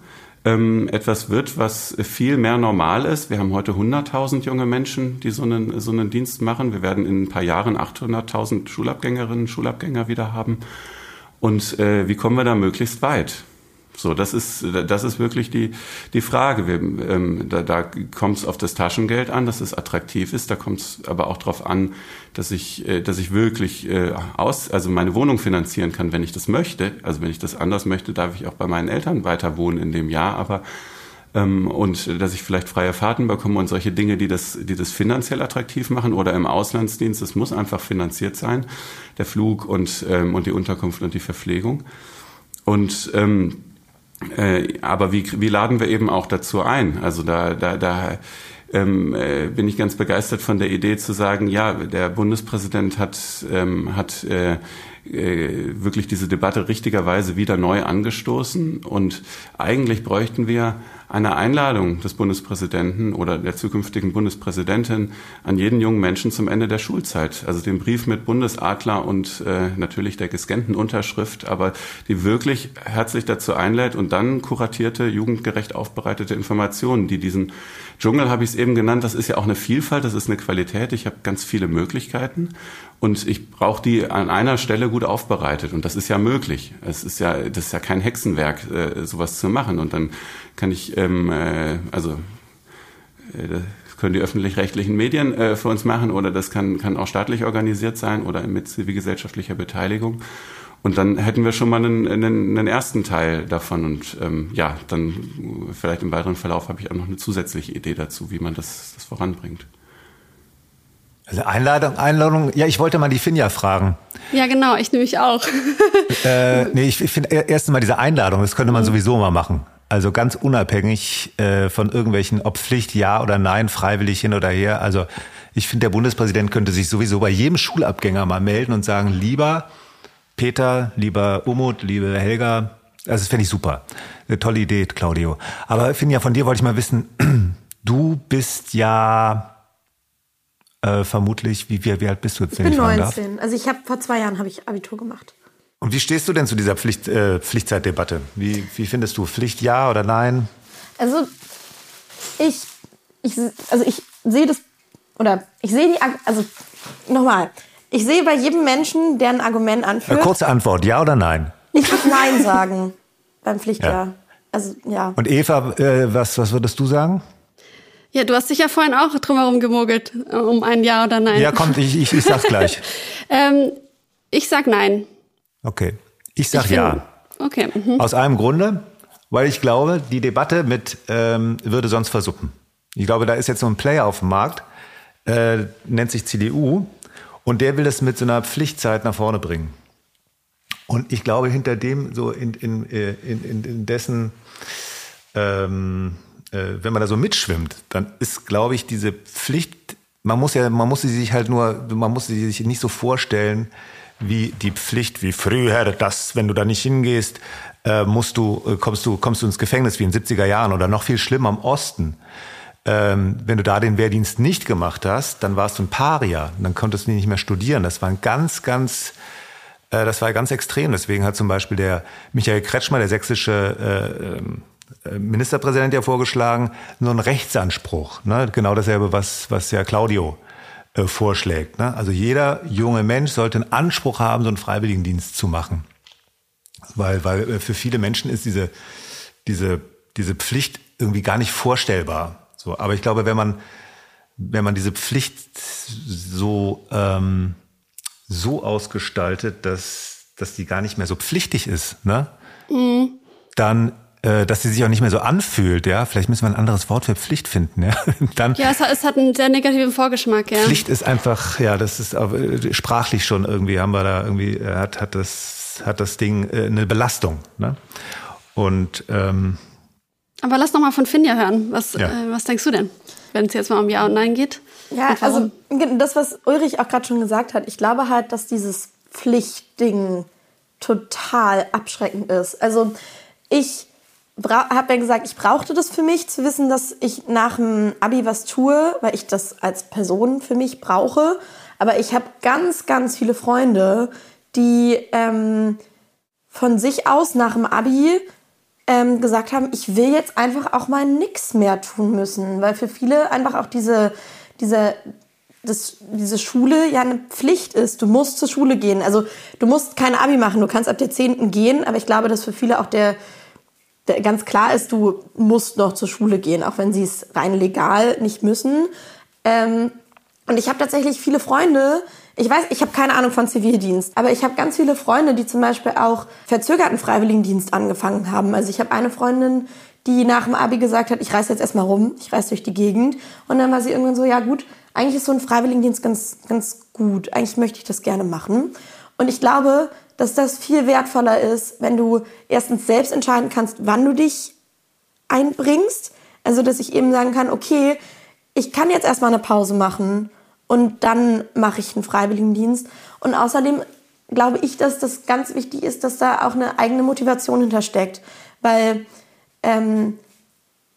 ähm, etwas wird, was viel mehr normal ist. Wir haben heute 100.000 junge Menschen, die so einen, so einen Dienst machen. Wir werden in ein paar Jahren 800.000 Schulabgängerinnen, Schulabgänger wieder haben. Und äh, wie kommen wir da möglichst weit? So, das ist, das ist wirklich die, die Frage. Wir, ähm, da da kommt es auf das Taschengeld an, dass es attraktiv ist. Da kommt es aber auch darauf an, dass ich, äh, dass ich wirklich äh, aus, also meine Wohnung finanzieren kann, wenn ich das möchte. Also wenn ich das anders möchte, darf ich auch bei meinen Eltern weiter wohnen in dem Jahr. Aber ähm, und dass ich vielleicht freie Fahrten bekomme und solche Dinge, die das, die das finanziell attraktiv machen oder im Auslandsdienst. Das muss einfach finanziert sein, der Flug und ähm, und die Unterkunft und die Verpflegung. Und ähm, äh, aber wie, wie laden wir eben auch dazu ein? Also da, da, da ähm, äh, bin ich ganz begeistert von der Idee zu sagen, ja, der Bundespräsident hat, ähm, hat äh, äh, wirklich diese Debatte richtigerweise wieder neu angestoßen. Und eigentlich bräuchten wir eine Einladung des Bundespräsidenten oder der zukünftigen Bundespräsidentin an jeden jungen Menschen zum Ende der Schulzeit. Also den Brief mit Bundesadler und äh, natürlich der gescannten Unterschrift, aber die wirklich herzlich dazu einlädt und dann kuratierte, jugendgerecht aufbereitete Informationen, die diesen Dschungel habe ich es eben genannt, das ist ja auch eine Vielfalt, das ist eine Qualität. Ich habe ganz viele Möglichkeiten und ich brauche die an einer Stelle gut aufbereitet und das ist ja möglich. Es ist ja, das ist ja kein Hexenwerk, äh, sowas zu machen und dann kann ich, ähm, äh, also äh, das können die öffentlich-rechtlichen Medien äh, für uns machen oder das kann, kann auch staatlich organisiert sein oder mit zivilgesellschaftlicher Beteiligung. Und dann hätten wir schon mal einen, einen, einen ersten Teil davon. Und ähm, ja, dann vielleicht im weiteren Verlauf habe ich auch noch eine zusätzliche Idee dazu, wie man das, das voranbringt. Also Einladung, Einladung. Ja, ich wollte mal die Finja fragen. Ja, genau, ich nämlich auch. äh, nee, ich, ich finde erst mal diese Einladung, das könnte man mhm. sowieso mal machen. Also ganz unabhängig äh, von irgendwelchen, ob Pflicht, ja oder nein, freiwillig hin oder her. Also ich finde, der Bundespräsident könnte sich sowieso bei jedem Schulabgänger mal melden und sagen, lieber Peter, lieber Umut, liebe Helga, also das fände ich super. Eine tolle Idee, Claudio. Aber Finja, von dir wollte ich mal wissen, du bist ja äh, vermutlich, wie, wie, wie alt bist du jetzt? Ich bin 19. Also ich habe vor zwei Jahren habe ich Abitur gemacht. Und wie stehst du denn zu dieser Pflicht, äh, Pflichtzeitdebatte? Wie, wie findest du Pflicht ja oder nein? Also ich, ich also ich sehe das oder ich sehe die also nochmal. Ich sehe bei jedem Menschen, der ein Argument anführt. Eine kurze Antwort, ja oder nein? Ich würde Nein sagen beim Pflichtjahr. Ja. Also ja. Und Eva, äh, was, was würdest du sagen? Ja, du hast dich ja vorhin auch drumherum gemogelt, äh, um ein Ja oder Nein. Ja, kommt, ich, ich, ich sag's gleich. ähm, ich sag Nein. Okay. Ich sag ich ja. Okay. Mhm. Aus einem Grunde, weil ich glaube, die Debatte mit ähm, würde sonst versuppen. Ich glaube, da ist jetzt so ein Player auf dem Markt, äh, nennt sich CDU, und der will das mit so einer Pflichtzeit nach vorne bringen. Und ich glaube, hinter dem, so in, in, äh, in, in, in dessen ähm, äh, wenn man da so mitschwimmt, dann ist, glaube ich, diese Pflicht, man muss ja, man muss sie sich halt nur, man muss sie sich nicht so vorstellen, wie die Pflicht, wie früher, dass, wenn du da nicht hingehst, äh, musst du, äh, kommst du, kommst du ins Gefängnis wie in den 70er Jahren oder noch viel schlimmer im Osten. Ähm, wenn du da den Wehrdienst nicht gemacht hast, dann warst du ein Paria, dann konntest du nicht mehr studieren. Das war ein ganz, ganz, äh, das war ganz extrem. Deswegen hat zum Beispiel der Michael Kretschmer, der sächsische äh, ähm, äh, Ministerpräsident ja vorgeschlagen, nur einen Rechtsanspruch. Ne? Genau dasselbe, was, was ja Claudio äh, vorschlägt. Ne? Also jeder junge Mensch sollte einen Anspruch haben, so einen Freiwilligendienst zu machen. Weil, weil äh, für viele Menschen ist diese, diese, diese Pflicht irgendwie gar nicht vorstellbar. So, aber ich glaube, wenn man, wenn man diese Pflicht so, ähm, so ausgestaltet, dass, dass die gar nicht mehr so pflichtig ist, ne? Mhm. dann dass sie sich auch nicht mehr so anfühlt, ja. Vielleicht müssen wir ein anderes Wort für Pflicht finden, ja. Dann ja, es hat, es hat einen sehr negativen Vorgeschmack, ja. Pflicht ist einfach, ja, das ist äh, sprachlich schon irgendwie, haben wir da irgendwie, äh, hat, hat das, hat das Ding eine Belastung, ne? Und, ähm, aber lass noch mal von Finja hören. Was, ja. äh, was denkst du denn, wenn es jetzt mal um Ja und Nein geht? Ja, also das, was Ulrich auch gerade schon gesagt hat, ich glaube halt, dass dieses Pflichtding total abschreckend ist. Also ich habe ja gesagt, ich brauchte das für mich, zu wissen, dass ich nach dem Abi was tue, weil ich das als Person für mich brauche. Aber ich habe ganz, ganz viele Freunde, die ähm, von sich aus nach dem Abi ähm, gesagt haben, ich will jetzt einfach auch mal nichts mehr tun müssen, weil für viele einfach auch diese, diese, das, diese Schule ja eine Pflicht ist. Du musst zur Schule gehen. Also du musst kein Abi machen, du kannst ab der 10. gehen, aber ich glaube, dass für viele auch der ganz klar ist, du musst noch zur Schule gehen, auch wenn sie es rein legal nicht müssen. Ähm, und ich habe tatsächlich viele Freunde, ich weiß, ich habe keine Ahnung von Zivildienst, aber ich habe ganz viele Freunde, die zum Beispiel auch verzögerten Freiwilligendienst angefangen haben. Also ich habe eine Freundin, die nach dem Abi gesagt hat, ich reise jetzt erstmal rum, ich reise durch die Gegend. Und dann war sie irgendwann so, ja gut, eigentlich ist so ein Freiwilligendienst ganz, ganz gut. Eigentlich möchte ich das gerne machen. Und ich glaube, dass das viel wertvoller ist, wenn du erstens selbst entscheiden kannst, wann du dich einbringst. Also, dass ich eben sagen kann, okay, ich kann jetzt erstmal eine Pause machen und dann mache ich einen Freiwilligendienst. Und außerdem glaube ich, dass das ganz wichtig ist, dass da auch eine eigene Motivation hintersteckt. Weil ähm,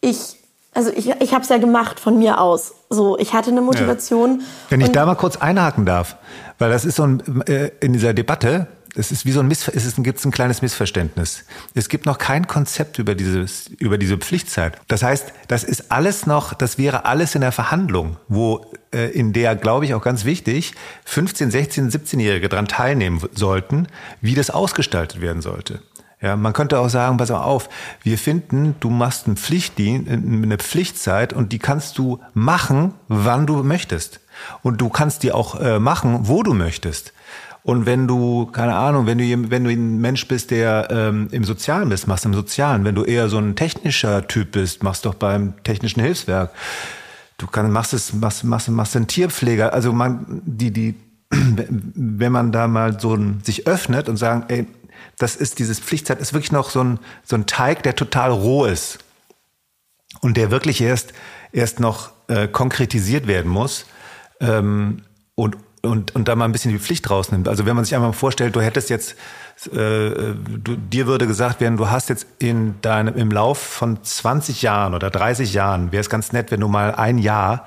ich, also ich, ich habe es ja gemacht von mir aus. So, ich hatte eine Motivation. Ja. Wenn ich da mal kurz einhaken darf, weil das ist so ein, äh, in dieser Debatte, es ist wie so ein Missver es ist, gibt ein kleines Missverständnis. Es gibt noch kein Konzept über dieses, über diese Pflichtzeit. Das heißt, das ist alles noch, das wäre alles in der Verhandlung, wo, äh, in der, glaube ich, auch ganz wichtig, 15, 16, 17-Jährige dran teilnehmen sollten, wie das ausgestaltet werden sollte. Ja, man könnte auch sagen, pass mal auf, wir finden, du machst einen Pflichtdienst, eine Pflichtzeit und die kannst du machen, wann du möchtest. Und du kannst die auch äh, machen, wo du möchtest. Und wenn du, keine Ahnung, wenn du, wenn du ein Mensch bist, der ähm, im Sozialen bist, machst du im Sozialen. Wenn du eher so ein technischer Typ bist, machst doch beim technischen Hilfswerk. Du kannst, machst es, machst, machst, machst einen Tierpfleger. Also man, die, die, wenn man da mal so ein, sich öffnet und sagen, ey, das ist dieses Pflichtzeit, ist wirklich noch so ein, so ein Teig, der total roh ist. Und der wirklich erst, erst noch äh, konkretisiert werden muss. Ähm, und und, und da mal ein bisschen die Pflicht rausnimmt. Also wenn man sich einmal vorstellt, du hättest jetzt, äh, du, dir würde gesagt werden, du hast jetzt in deinem, im Lauf von 20 Jahren oder 30 Jahren, wäre es ganz nett, wenn du mal ein Jahr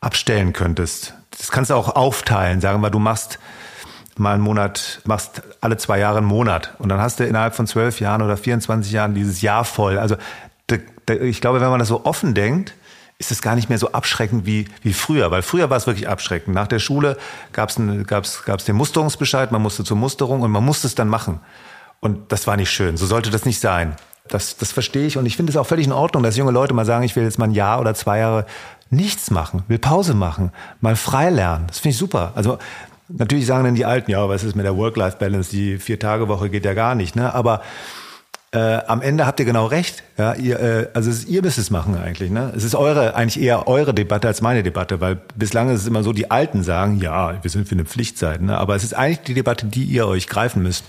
abstellen könntest. Das kannst du auch aufteilen, sagen wir, du machst mal einen Monat, machst alle zwei Jahre einen Monat und dann hast du innerhalb von zwölf Jahren oder 24 Jahren dieses Jahr voll. Also ich glaube, wenn man das so offen denkt, ist es gar nicht mehr so abschreckend wie, wie früher. Weil früher war es wirklich abschreckend. Nach der Schule gab es gab's, gab's den Musterungsbescheid, man musste zur Musterung und man musste es dann machen. Und das war nicht schön. So sollte das nicht sein. Das, das verstehe ich und ich finde es auch völlig in Ordnung, dass junge Leute mal sagen, ich will jetzt mal ein Jahr oder zwei Jahre nichts machen, will Pause machen, mal frei lernen. Das finde ich super. Also natürlich sagen dann die Alten, ja, was ist mit der Work-Life-Balance? Die Vier-Tage-Woche geht ja gar nicht. Ne? Aber äh, am Ende habt ihr genau recht. Ja, ihr, äh, also ist, ihr müsst es machen eigentlich. Ne? Es ist eure, eigentlich eher eure Debatte als meine Debatte, weil bislang ist es immer so, die Alten sagen, ja, wir sind für eine Pflichtzeit. Ne? Aber es ist eigentlich die Debatte, die ihr euch greifen müsst.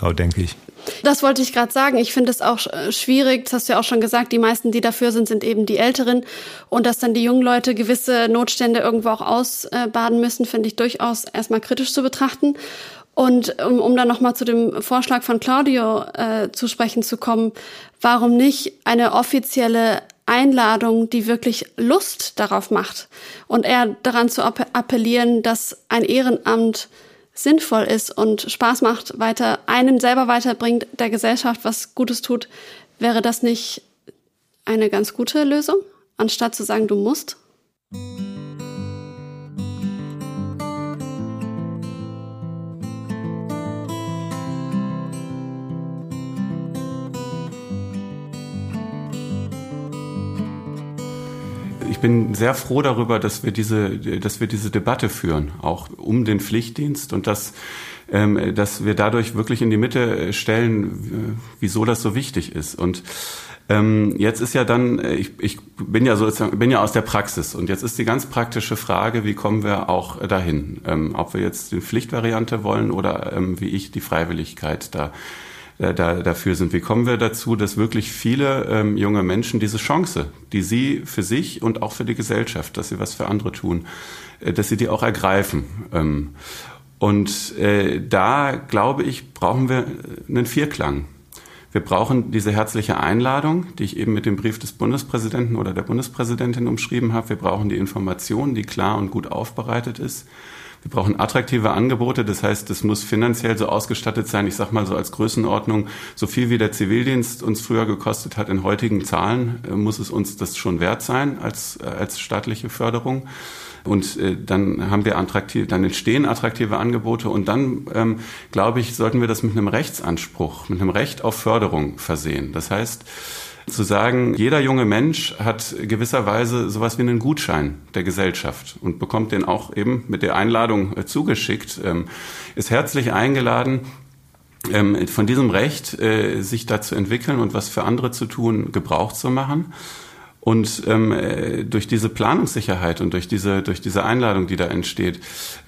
denke ich. Das wollte ich gerade sagen. Ich finde es auch äh, schwierig, das hast du ja auch schon gesagt, die meisten, die dafür sind, sind eben die Älteren. Und dass dann die jungen Leute gewisse Notstände irgendwo auch ausbaden müssen, finde ich durchaus erstmal kritisch zu betrachten. Und um, um dann nochmal zu dem Vorschlag von Claudio äh, zu sprechen zu kommen, warum nicht eine offizielle Einladung, die wirklich Lust darauf macht und eher daran zu appellieren, dass ein Ehrenamt sinnvoll ist und Spaß macht, weiter einen selber weiterbringt, der Gesellschaft was Gutes tut, wäre das nicht eine ganz gute Lösung, anstatt zu sagen, du musst? Bin sehr froh darüber, dass wir diese, dass wir diese Debatte führen, auch um den Pflichtdienst und dass, ähm, dass wir dadurch wirklich in die Mitte stellen, wieso das so wichtig ist. Und ähm, jetzt ist ja dann, ich, ich bin ja sozusagen, bin ja aus der Praxis und jetzt ist die ganz praktische Frage, wie kommen wir auch dahin, ähm, ob wir jetzt die Pflichtvariante wollen oder ähm, wie ich die Freiwilligkeit da äh, da, dafür sind. Wie kommen wir dazu, dass wirklich viele ähm, junge Menschen diese Chance, die sie für sich und auch für die Gesellschaft, dass sie was für andere tun, äh, dass sie die auch ergreifen. Ähm, und äh, da, glaube ich, brauchen wir einen Vierklang. Wir brauchen diese herzliche Einladung, die ich eben mit dem Brief des Bundespräsidenten oder der Bundespräsidentin umschrieben habe. Wir brauchen die Information, die klar und gut aufbereitet ist. Wir brauchen attraktive Angebote, das heißt, es muss finanziell so ausgestattet sein, ich sage mal so als Größenordnung, so viel wie der Zivildienst uns früher gekostet hat in heutigen Zahlen, äh, muss es uns das schon wert sein als, äh, als staatliche Förderung. Und äh, dann haben wir attraktiv, dann entstehen attraktive Angebote und dann, ähm, glaube ich, sollten wir das mit einem Rechtsanspruch, mit einem Recht auf Förderung versehen. Das heißt, zu sagen, jeder junge Mensch hat gewisserweise sowas wie einen Gutschein der Gesellschaft und bekommt den auch eben mit der Einladung äh, zugeschickt, ähm, ist herzlich eingeladen, ähm, von diesem Recht äh, sich da zu entwickeln und was für andere zu tun, Gebrauch zu machen. Und ähm, äh, durch diese Planungssicherheit und durch diese, durch diese Einladung, die da entsteht,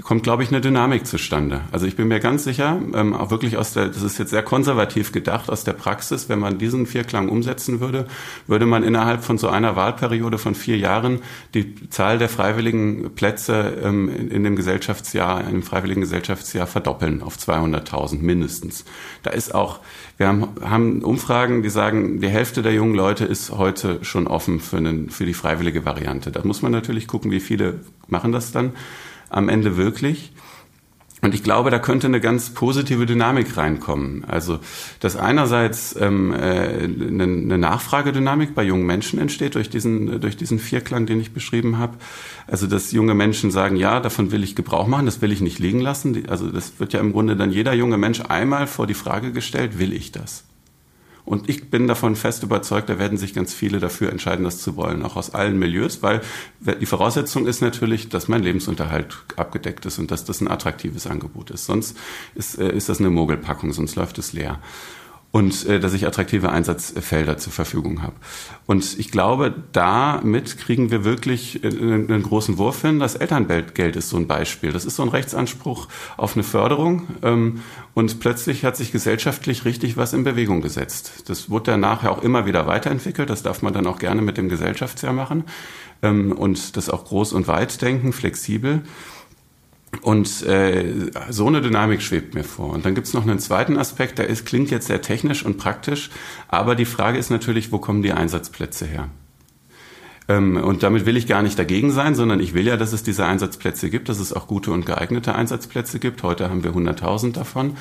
kommt, glaube ich, eine Dynamik zustande. Also ich bin mir ganz sicher, ähm, auch wirklich aus der, das ist jetzt sehr konservativ gedacht, aus der Praxis, wenn man diesen Vierklang umsetzen würde, würde man innerhalb von so einer Wahlperiode von vier Jahren die Zahl der freiwilligen Plätze ähm, in, in dem Gesellschaftsjahr, im freiwilligen Gesellschaftsjahr verdoppeln auf 200.000 mindestens. Da ist auch, wir haben, haben Umfragen, die sagen, die Hälfte der jungen Leute ist heute schon offen für, einen, für die freiwillige Variante. Da muss man natürlich gucken, wie viele machen das dann am Ende wirklich. Und ich glaube, da könnte eine ganz positive Dynamik reinkommen. Also, dass einerseits ähm, äh, eine, eine Nachfragedynamik bei jungen Menschen entsteht durch diesen, durch diesen Vierklang, den ich beschrieben habe. Also, dass junge Menschen sagen, ja, davon will ich Gebrauch machen, das will ich nicht liegen lassen. Also, das wird ja im Grunde dann jeder junge Mensch einmal vor die Frage gestellt, will ich das? Und ich bin davon fest überzeugt, da werden sich ganz viele dafür entscheiden, das zu wollen, auch aus allen Milieus, weil die Voraussetzung ist natürlich, dass mein Lebensunterhalt abgedeckt ist und dass das ein attraktives Angebot ist. Sonst ist, äh, ist das eine Mogelpackung, sonst läuft es leer und äh, dass ich attraktive Einsatzfelder zur Verfügung habe. Und ich glaube, damit kriegen wir wirklich äh, einen großen Wurf hin. Das Elterngeld ist so ein Beispiel. Das ist so ein Rechtsanspruch auf eine Förderung. Ähm, und plötzlich hat sich gesellschaftlich richtig was in Bewegung gesetzt. Das wurde dann nachher auch immer wieder weiterentwickelt. Das darf man dann auch gerne mit dem Gesellschaftsjahr machen. Ähm, und das auch groß und weit denken, flexibel. Und äh, so eine Dynamik schwebt mir vor. Und dann gibt's noch einen zweiten Aspekt, der ist, klingt jetzt sehr technisch und praktisch, aber die Frage ist natürlich, wo kommen die Einsatzplätze her? Ähm, und damit will ich gar nicht dagegen sein, sondern ich will ja, dass es diese Einsatzplätze gibt, dass es auch gute und geeignete Einsatzplätze gibt. Heute haben wir 100.000 davon.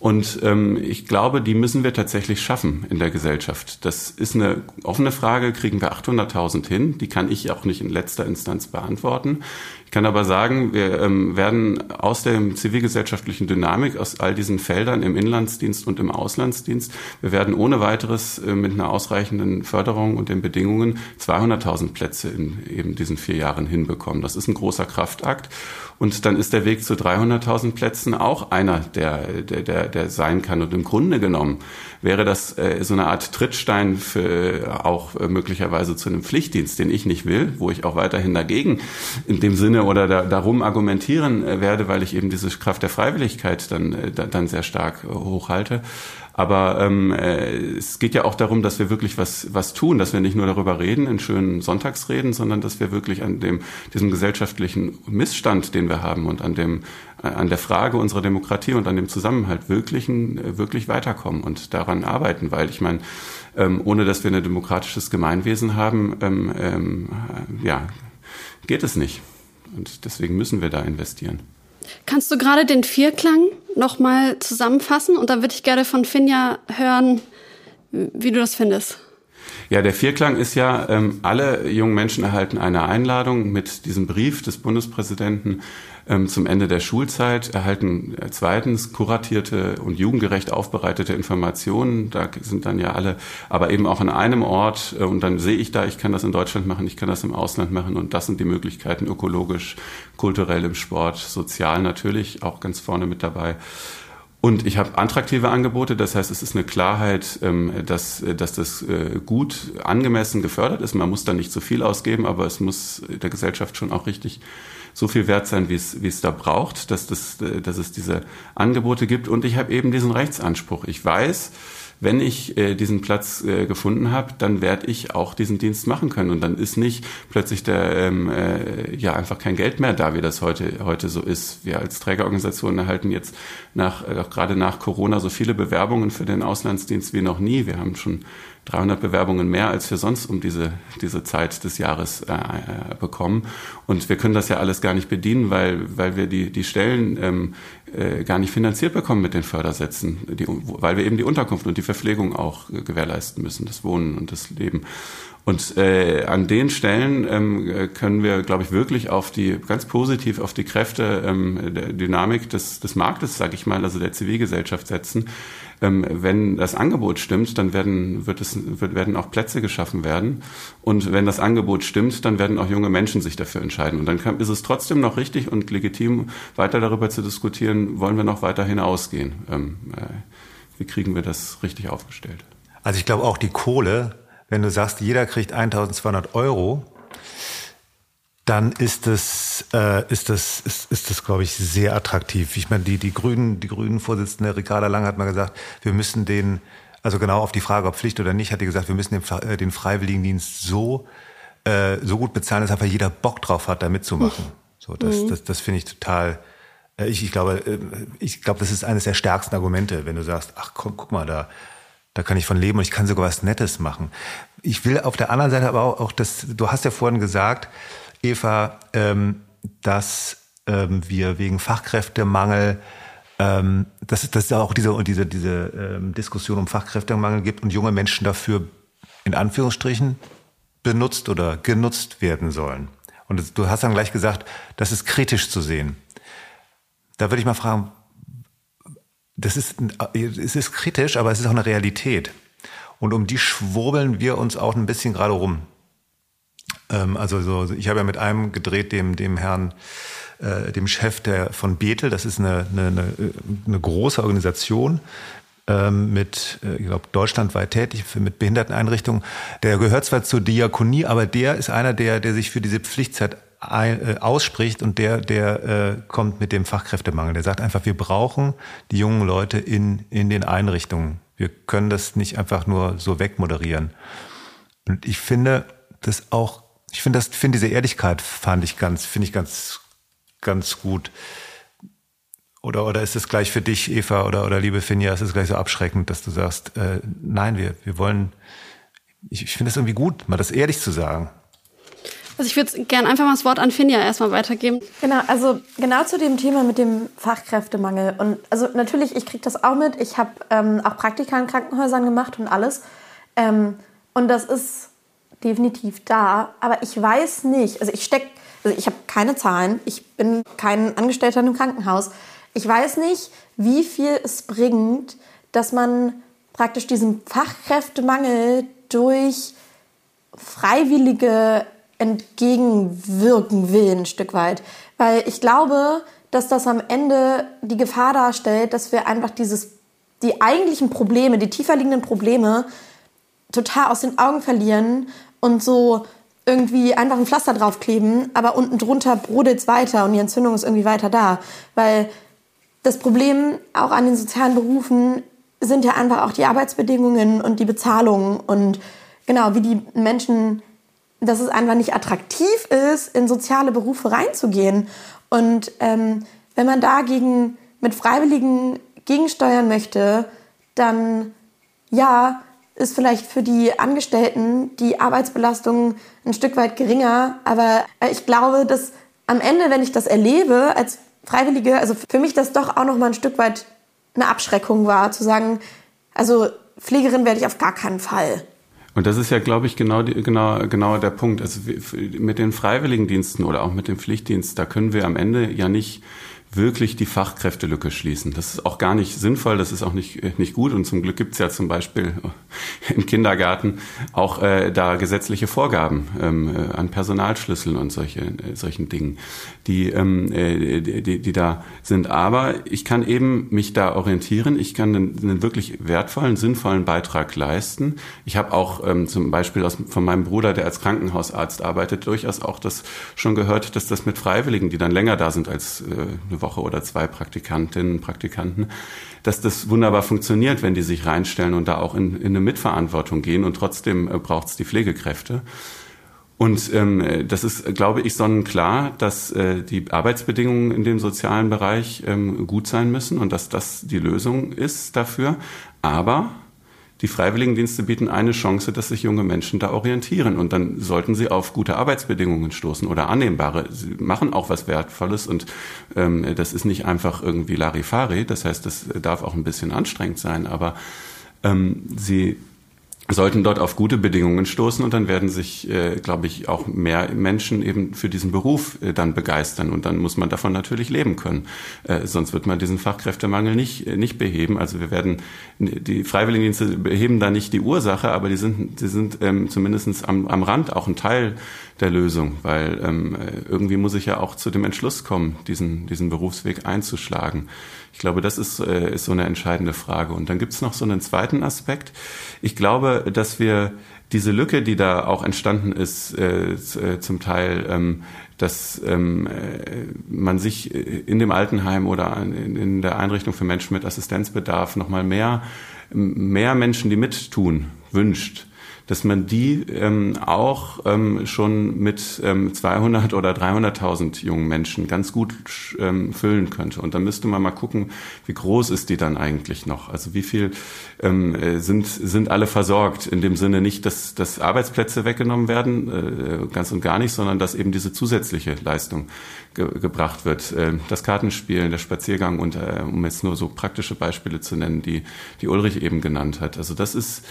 Und ähm, ich glaube, die müssen wir tatsächlich schaffen in der Gesellschaft. Das ist eine offene Frage, kriegen wir 800.000 hin? Die kann ich auch nicht in letzter Instanz beantworten. Ich kann aber sagen, wir ähm, werden aus der zivilgesellschaftlichen Dynamik, aus all diesen Feldern im Inlandsdienst und im Auslandsdienst, wir werden ohne weiteres äh, mit einer ausreichenden Förderung und den Bedingungen 200.000 Plätze in eben diesen vier Jahren hinbekommen. Das ist ein großer Kraftakt. Und dann ist der Weg zu 300.000 Plätzen auch einer, der, der, der, der sein kann. Und im Grunde genommen wäre das äh, so eine Art Trittstein für auch äh, möglicherweise zu einem Pflichtdienst, den ich nicht will, wo ich auch weiterhin dagegen in dem Sinne bediene oder da, darum argumentieren äh, werde, weil ich eben diese Kraft der Freiwilligkeit dann, äh, dann sehr stark äh, hochhalte. Aber ähm, äh, es geht ja auch darum, dass wir wirklich was, was tun, dass wir nicht nur darüber reden, in schönen Sonntagsreden, sondern dass wir wirklich an dem, diesem gesellschaftlichen Missstand, den wir haben und an dem, an der Frage unserer Demokratie und an dem Zusammenhalt wirklich, wirklich weiterkommen und daran arbeiten, weil ich meine, ähm, ohne dass wir ein demokratisches Gemeinwesen haben, ähm, ähm, ja, geht es nicht. Und deswegen müssen wir da investieren. Kannst du gerade den Vierklang nochmal zusammenfassen? Und da würde ich gerne von Finja hören, wie du das findest. Ja, der Vierklang ist ja, ähm, alle jungen Menschen erhalten eine Einladung mit diesem Brief des Bundespräsidenten zum Ende der Schulzeit, erhalten äh, zweitens kuratierte und jugendgerecht aufbereitete Informationen. Da sind dann ja alle, aber eben auch an einem Ort. Äh, und dann sehe ich da, ich kann das in Deutschland machen, ich kann das im Ausland machen. Und das sind die Möglichkeiten ökologisch, kulturell im Sport, sozial natürlich auch ganz vorne mit dabei. Und ich habe attraktive Angebote, das heißt, es ist eine Klarheit, ähm, dass, dass das äh, gut angemessen gefördert ist. Man muss da nicht zu viel ausgeben, aber es muss der Gesellschaft schon auch richtig so viel wert sein, wie es, wie es da braucht, dass, das, dass es diese Angebote gibt. Und ich habe eben diesen Rechtsanspruch. Ich weiß, wenn ich äh, diesen Platz äh, gefunden habe, dann werde ich auch diesen Dienst machen können. Und dann ist nicht plötzlich der ähm, äh, ja einfach kein Geld mehr da, wie das heute heute so ist. Wir als Trägerorganisation erhalten jetzt nach äh, gerade nach Corona so viele Bewerbungen für den Auslandsdienst wie noch nie. Wir haben schon 300 Bewerbungen mehr, als wir sonst um diese, diese Zeit des Jahres äh, äh, bekommen. Und wir können das ja alles gar nicht bedienen, weil, weil wir die, die Stellen ähm, äh, gar nicht finanziert bekommen mit den Fördersätzen, die, weil wir eben die Unterkunft und die Verpflegung auch äh, gewährleisten müssen, das Wohnen und das Leben. Und äh, an den Stellen ähm, können wir, glaube ich, wirklich auf die ganz positiv auf die Kräfte ähm, der Dynamik des, des Marktes, sage ich mal, also der Zivilgesellschaft setzen, ähm, wenn das Angebot stimmt, dann werden, wird es, wird, werden auch Plätze geschaffen werden. Und wenn das Angebot stimmt, dann werden auch junge Menschen sich dafür entscheiden. Und dann kann, ist es trotzdem noch richtig und legitim, weiter darüber zu diskutieren, wollen wir noch weiter hinausgehen? Ähm, äh, wie kriegen wir das richtig aufgestellt? Also ich glaube auch die Kohle, wenn du sagst, jeder kriegt 1200 Euro, dann ist das, äh, ist das, ist, ist das, glaube ich, sehr attraktiv. Ich meine, die, die Grünen, die Grünen Vorsitzende Ricarda Lang hat mal gesagt, wir müssen den, also genau auf die Frage, ob Pflicht oder nicht, hat die gesagt, wir müssen den, äh, den Freiwilligendienst so, äh, so gut bezahlen, dass einfach jeder Bock drauf hat, da mitzumachen. So, das, mhm. das, das finde ich total, äh, ich, ich glaube, äh, ich glaube, das ist eines der stärksten Argumente, wenn du sagst, ach komm, guck mal, da, da kann ich von leben und ich kann sogar was Nettes machen. Ich will auf der anderen Seite aber auch, auch das, du hast ja vorhin gesagt, Eva, ähm, dass ähm, wir wegen Fachkräftemangel ähm, dass, dass es auch diese, diese, diese ähm, Diskussion um Fachkräftemangel gibt und junge Menschen dafür in Anführungsstrichen benutzt oder genutzt werden sollen. Und du hast dann gleich gesagt, das ist kritisch zu sehen. Da würde ich mal fragen, das ist, es ist kritisch, aber es ist auch eine Realität. Und um die schwurbeln wir uns auch ein bisschen gerade rum. Ähm, also so, ich habe ja mit einem gedreht, dem, dem Herrn, äh, dem Chef der von Bethel, das ist eine, eine, eine, große Organisation, ähm, mit, äh, ich glaube, deutschlandweit tätig mit Behinderteneinrichtungen. Der gehört zwar zur Diakonie, aber der ist einer, der, der sich für diese Pflichtzeit ein, äh, ausspricht und der, der äh, kommt mit dem Fachkräftemangel. Der sagt einfach, wir brauchen die jungen Leute in, in den Einrichtungen. Wir können das nicht einfach nur so wegmoderieren. Und ich finde das auch ich finde das, finde diese Ehrlichkeit fand ich ganz, finde ich ganz, ganz gut. Oder, oder ist es gleich für dich, Eva, oder, oder liebe Finja, ist es gleich so abschreckend, dass du sagst, äh, nein, wir, wir wollen, ich, ich finde es irgendwie gut, mal das ehrlich zu sagen. Also ich würde gerne einfach mal das Wort an Finja erstmal weitergeben. Genau, also genau zu dem Thema mit dem Fachkräftemangel. Und also natürlich, ich kriege das auch mit. Ich habe ähm, auch Praktika in Krankenhäusern gemacht und alles. Ähm, und das ist definitiv da, aber ich weiß nicht, also ich stecke, also ich habe keine Zahlen, ich bin kein Angestellter einem Krankenhaus. Ich weiß nicht, wie viel es bringt, dass man praktisch diesem Fachkräftemangel durch Freiwillige entgegenwirken will, ein Stück weit. Weil ich glaube, dass das am Ende die Gefahr darstellt, dass wir einfach dieses, die eigentlichen Probleme, die tiefer liegenden Probleme total aus den Augen verlieren und so irgendwie einfach ein Pflaster draufkleben, aber unten drunter brodelt es weiter und die Entzündung ist irgendwie weiter da. Weil das Problem auch an den sozialen Berufen sind ja einfach auch die Arbeitsbedingungen und die Bezahlung und genau, wie die Menschen, dass es einfach nicht attraktiv ist, in soziale Berufe reinzugehen. Und ähm, wenn man dagegen mit Freiwilligen gegensteuern möchte, dann ja, ist vielleicht für die Angestellten die Arbeitsbelastung ein Stück weit geringer. Aber ich glaube, dass am Ende, wenn ich das erlebe als Freiwillige, also für mich das doch auch noch mal ein Stück weit eine Abschreckung war, zu sagen, also Pflegerin werde ich auf gar keinen Fall. Und das ist ja, glaube ich, genau, die, genau, genau der Punkt. Also mit den Freiwilligendiensten oder auch mit dem Pflichtdienst, da können wir am Ende ja nicht wirklich die Fachkräftelücke schließen. Das ist auch gar nicht sinnvoll, das ist auch nicht, nicht gut und zum Glück gibt es ja zum Beispiel im Kindergarten auch äh, da gesetzliche Vorgaben ähm, äh, an Personalschlüsseln und solche, äh, solchen Dingen, die, ähm, äh, die, die da sind. Aber ich kann eben mich da orientieren, ich kann einen, einen wirklich wertvollen, sinnvollen Beitrag leisten. Ich habe auch ähm, zum Beispiel aus, von meinem Bruder, der als Krankenhausarzt arbeitet, durchaus auch das schon gehört, dass das mit Freiwilligen, die dann länger da sind als äh, Woche oder zwei Praktikantinnen, Praktikanten, dass das wunderbar funktioniert, wenn die sich reinstellen und da auch in, in eine Mitverantwortung gehen und trotzdem äh, braucht es die Pflegekräfte. Und ähm, das ist, glaube ich, sonnenklar, dass äh, die Arbeitsbedingungen in dem sozialen Bereich ähm, gut sein müssen und dass das die Lösung ist dafür. Aber die Freiwilligendienste bieten eine Chance, dass sich junge Menschen da orientieren. Und dann sollten sie auf gute Arbeitsbedingungen stoßen oder annehmbare. Sie machen auch was Wertvolles und ähm, das ist nicht einfach irgendwie Larifari. Das heißt, das darf auch ein bisschen anstrengend sein, aber ähm, sie sollten dort auf gute Bedingungen stoßen und dann werden sich, äh, glaube ich, auch mehr Menschen eben für diesen Beruf äh, dann begeistern und dann muss man davon natürlich leben können. Äh, sonst wird man diesen Fachkräftemangel nicht, äh, nicht beheben. Also wir werden, die Freiwilligendienste beheben da nicht die Ursache, aber die sind, die sind ähm, zumindest am, am Rand auch ein Teil der Lösung, weil ähm, irgendwie muss ich ja auch zu dem Entschluss kommen, diesen, diesen Berufsweg einzuschlagen. Ich glaube, das ist, äh, ist so eine entscheidende Frage. Und dann gibt es noch so einen zweiten Aspekt. Ich glaube, dass wir diese Lücke, die da auch entstanden ist, äh, äh zum Teil, ähm, dass ähm, äh, man sich in dem Altenheim oder in, in der Einrichtung für Menschen mit Assistenzbedarf nochmal mehr, mehr Menschen, die mittun, wünscht dass man die ähm, auch ähm, schon mit ähm, 200 oder 300.000 jungen Menschen ganz gut ähm, füllen könnte. Und dann müsste man mal gucken, wie groß ist die dann eigentlich noch? Also wie viel ähm, äh, sind, sind alle versorgt? In dem Sinne nicht, dass, dass Arbeitsplätze weggenommen werden, äh, ganz und gar nicht, sondern dass eben diese zusätzliche Leistung ge gebracht wird. Äh, das Kartenspielen, der Spaziergang und äh, um jetzt nur so praktische Beispiele zu nennen, die, die Ulrich eben genannt hat. Also das ist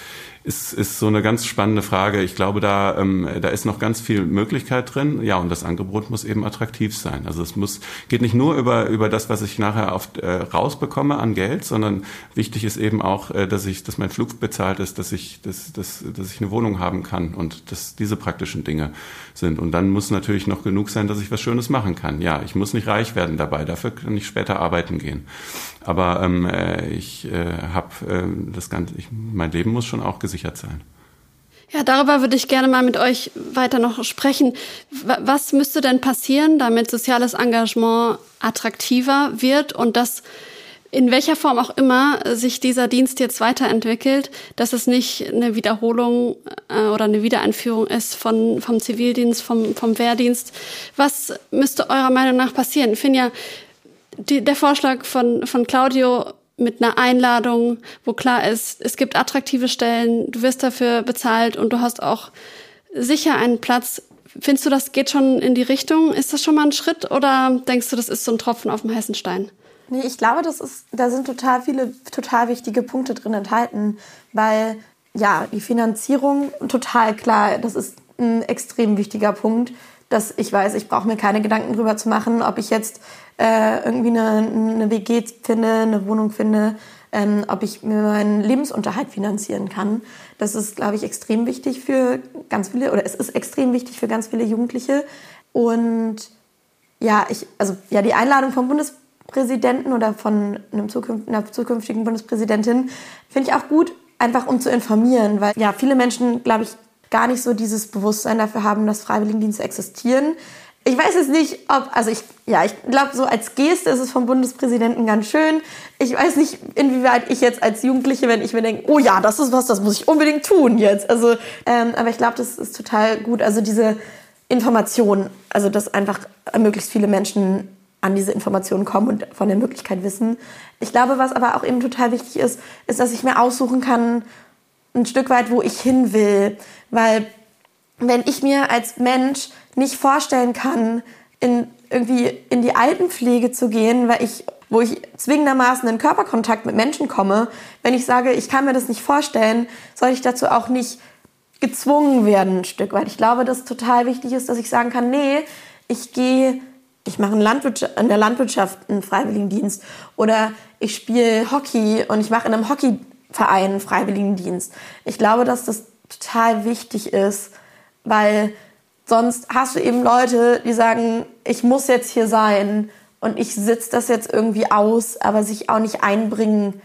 ist, ist so eine ganz spannende Frage. Ich glaube, da, ähm, da ist noch ganz viel Möglichkeit drin. Ja, und das Angebot muss eben attraktiv sein. Also es muss, geht nicht nur über, über das, was ich nachher auf, äh, rausbekomme an Geld, sondern wichtig ist eben auch, äh, dass ich, dass mein Flug bezahlt ist, dass ich, dass, dass, dass ich eine Wohnung haben kann und dass diese praktischen Dinge sind. Und dann muss natürlich noch genug sein, dass ich was Schönes machen kann. Ja, ich muss nicht reich werden dabei. Dafür kann ich später arbeiten gehen. Aber ähm, äh, ich äh, habe äh, das Ganze, ich, mein Leben muss schon auch gesichert sein. Ja, darüber würde ich gerne mal mit euch weiter noch sprechen. Was müsste denn passieren, damit soziales Engagement attraktiver wird und dass in welcher Form auch immer sich dieser Dienst jetzt weiterentwickelt, dass es nicht eine Wiederholung äh, oder eine Wiedereinführung ist von, vom Zivildienst, vom, vom Wehrdienst. Was müsste eurer Meinung nach passieren? Ich finde ja, die, der Vorschlag von, von Claudio mit einer Einladung, wo klar ist, es gibt attraktive Stellen, du wirst dafür bezahlt und du hast auch sicher einen Platz. Findest du, das geht schon in die Richtung? Ist das schon mal ein Schritt oder denkst du, das ist so ein Tropfen auf dem heißen Stein? Nee, ich glaube, das ist, da sind total viele total wichtige Punkte drin enthalten, weil ja, die Finanzierung total klar, das ist ein extrem wichtiger Punkt, dass ich weiß, ich brauche mir keine Gedanken drüber zu machen, ob ich jetzt äh, irgendwie eine, eine WG finde, eine Wohnung finde, ähm, ob ich mir meinen Lebensunterhalt finanzieren kann. Das ist, glaube ich, extrem wichtig für ganz viele, oder es ist extrem wichtig für ganz viele Jugendliche. Und ja, ich, also ja, die Einladung vom Bundespräsidenten oder von einem zukünftigen, einer zukünftigen Bundespräsidentin finde ich auch gut, einfach um zu informieren, weil ja viele Menschen, glaube ich, gar nicht so dieses Bewusstsein dafür haben, dass Freiwilligendienste existieren. Ich weiß jetzt nicht, ob, also ich, ja, ich glaube, so als Geste ist es vom Bundespräsidenten ganz schön. Ich weiß nicht, inwieweit ich jetzt als Jugendliche, wenn ich mir denke, oh ja, das ist was, das muss ich unbedingt tun jetzt. Also, ähm, aber ich glaube, das ist total gut. Also diese Information, also dass einfach möglichst viele Menschen an diese Informationen kommen und von der Möglichkeit wissen. Ich glaube, was aber auch eben total wichtig ist, ist, dass ich mir aussuchen kann, ein Stück weit, wo ich hin will. Weil wenn ich mir als Mensch nicht vorstellen kann, in, irgendwie in die Altenpflege zu gehen, weil ich, wo ich zwingendermaßen in Körperkontakt mit Menschen komme, wenn ich sage, ich kann mir das nicht vorstellen, soll ich dazu auch nicht gezwungen werden, ein Stück weit. Ich glaube, dass total wichtig ist, dass ich sagen kann, nee, ich gehe, ich mache in der Landwirtschaft einen Freiwilligendienst oder ich spiele Hockey und ich mache in einem Hockeyverein einen Freiwilligendienst. Ich glaube, dass das total wichtig ist, weil sonst hast du eben Leute, die sagen, ich muss jetzt hier sein und ich sitze das jetzt irgendwie aus, aber sich auch nicht einbringen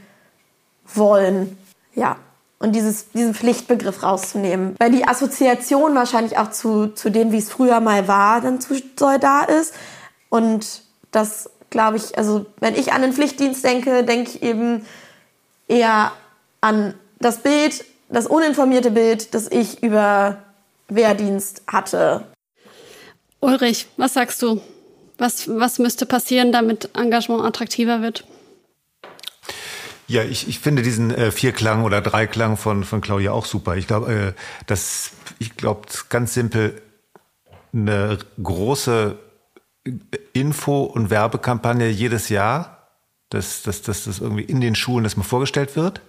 wollen. Ja, und dieses, diesen Pflichtbegriff rauszunehmen. Weil die Assoziation wahrscheinlich auch zu, zu dem, wie es früher mal war, dann zu doll da ist. Und das glaube ich, also wenn ich an den Pflichtdienst denke, denke ich eben eher an das Bild, das uninformierte Bild, das ich über Wehrdienst hatte. Ulrich, was sagst du? Was, was müsste passieren, damit Engagement attraktiver wird? Ja, ich, ich finde diesen äh, Vierklang oder Dreiklang von, von Claudia auch super. Ich glaube, äh, das, ich glaube, ganz simpel eine große Info- und Werbekampagne jedes Jahr, dass, dass, dass das irgendwie in den Schulen das mal vorgestellt wird.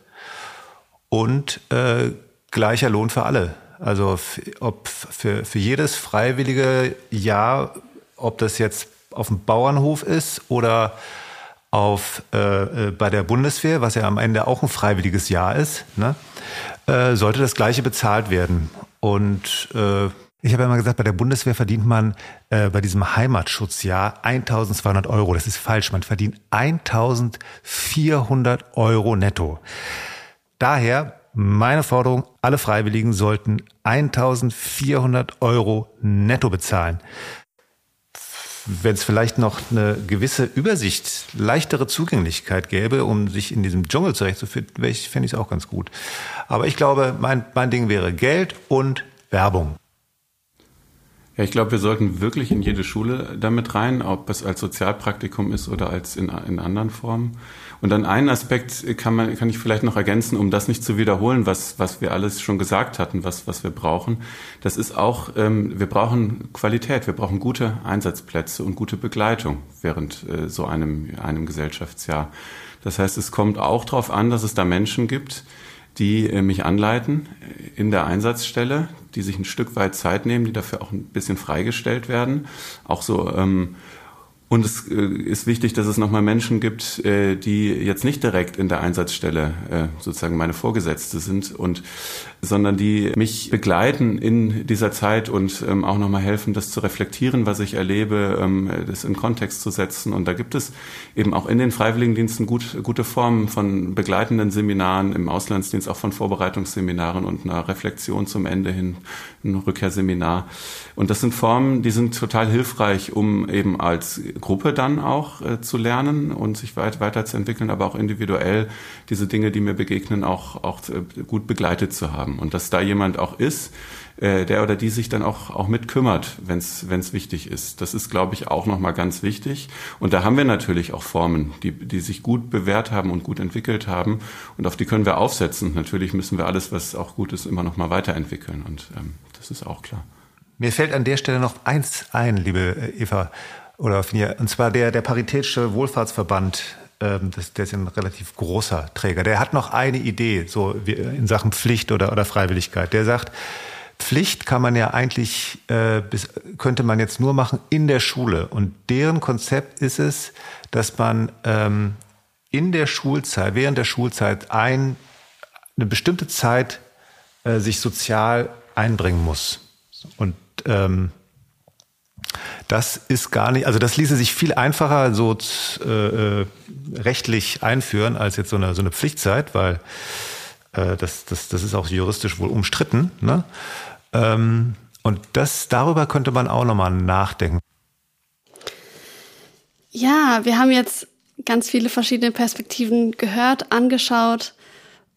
Und äh, gleicher Lohn für alle. Also ob für, für jedes freiwillige Jahr, ob das jetzt auf dem Bauernhof ist oder auf, äh, äh, bei der Bundeswehr, was ja am Ende auch ein freiwilliges Jahr ist, ne, äh, sollte das Gleiche bezahlt werden. Und äh, ich habe ja immer gesagt, bei der Bundeswehr verdient man äh, bei diesem Heimatschutzjahr 1200 Euro. Das ist falsch. Man verdient 1400 Euro netto. Daher meine Forderung, alle Freiwilligen sollten 1400 Euro netto bezahlen wenn es vielleicht noch eine gewisse Übersicht, leichtere Zugänglichkeit gäbe, um sich in diesem Dschungel zurechtzufinden, fände ich es auch ganz gut. Aber ich glaube, mein, mein Ding wäre Geld und Werbung. Ja, ich glaube, wir sollten wirklich in jede Schule damit rein, ob es als Sozialpraktikum ist oder als in, in anderen Formen. Und dann einen Aspekt kann man, kann ich vielleicht noch ergänzen, um das nicht zu wiederholen, was, was wir alles schon gesagt hatten, was, was wir brauchen. Das ist auch, ähm, wir brauchen Qualität, wir brauchen gute Einsatzplätze und gute Begleitung während äh, so einem, einem Gesellschaftsjahr. Das heißt, es kommt auch darauf an, dass es da Menschen gibt, die äh, mich anleiten in der Einsatzstelle, die sich ein Stück weit Zeit nehmen, die dafür auch ein bisschen freigestellt werden. Auch so ähm, und es äh, ist wichtig, dass es nochmal Menschen gibt, äh, die jetzt nicht direkt in der Einsatzstelle äh, sozusagen meine Vorgesetzte sind und sondern die mich begleiten in dieser Zeit und ähm, auch nochmal helfen, das zu reflektieren, was ich erlebe, ähm, das in Kontext zu setzen. Und da gibt es eben auch in den Freiwilligendiensten gut, gute Formen von begleitenden Seminaren, im Auslandsdienst auch von Vorbereitungsseminaren und einer Reflexion zum Ende hin, ein Rückkehrseminar. Und das sind Formen, die sind total hilfreich, um eben als Gruppe dann auch äh, zu lernen und sich weit, weiterzuentwickeln, aber auch individuell diese Dinge, die mir begegnen, auch, auch äh, gut begleitet zu haben. Und dass da jemand auch ist, äh, der oder die sich dann auch, auch mit kümmert, wenn es wichtig ist. Das ist, glaube ich, auch nochmal ganz wichtig. Und da haben wir natürlich auch Formen, die, die sich gut bewährt haben und gut entwickelt haben. Und auf die können wir aufsetzen. Natürlich müssen wir alles, was auch gut ist, immer noch mal weiterentwickeln. Und ähm, das ist auch klar. Mir fällt an der Stelle noch eins ein, liebe äh, Eva oder Finja, und zwar der, der Paritätische Wohlfahrtsverband. Ähm, das, der ist ein relativ großer Träger. Der hat noch eine Idee, so wie in Sachen Pflicht oder, oder Freiwilligkeit. Der sagt, Pflicht kann man ja eigentlich, äh, bis, könnte man jetzt nur machen in der Schule. Und deren Konzept ist es, dass man ähm, in der Schulzeit, während der Schulzeit ein, eine bestimmte Zeit äh, sich sozial einbringen muss. Und ähm, das ist gar nicht, also das ließe sich viel einfacher so äh, äh, rechtlich einführen als jetzt so eine, so eine Pflichtzeit, weil äh, das, das, das ist auch juristisch wohl umstritten. Ne? Ähm, und das, darüber könnte man auch nochmal nachdenken. Ja, wir haben jetzt ganz viele verschiedene Perspektiven gehört, angeschaut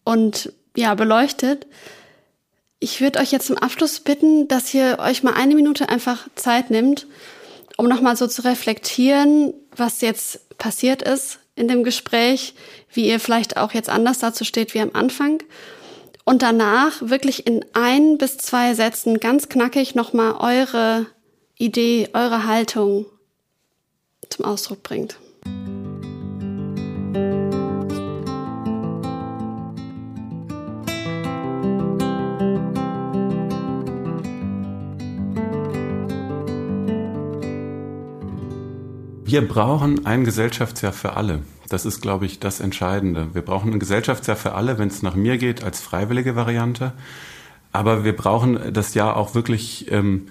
und ja, beleuchtet. Ich würde euch jetzt zum Abschluss bitten, dass ihr euch mal eine Minute einfach Zeit nimmt, um nochmal so zu reflektieren, was jetzt passiert ist in dem Gespräch, wie ihr vielleicht auch jetzt anders dazu steht wie am Anfang. Und danach wirklich in ein bis zwei Sätzen ganz knackig nochmal eure Idee, eure Haltung zum Ausdruck bringt. Wir brauchen ein Gesellschaftsjahr für alle. Das ist, glaube ich, das Entscheidende. Wir brauchen ein Gesellschaftsjahr für alle, wenn es nach mir geht, als freiwillige Variante. Aber wir brauchen das Jahr auch wirklich ähm,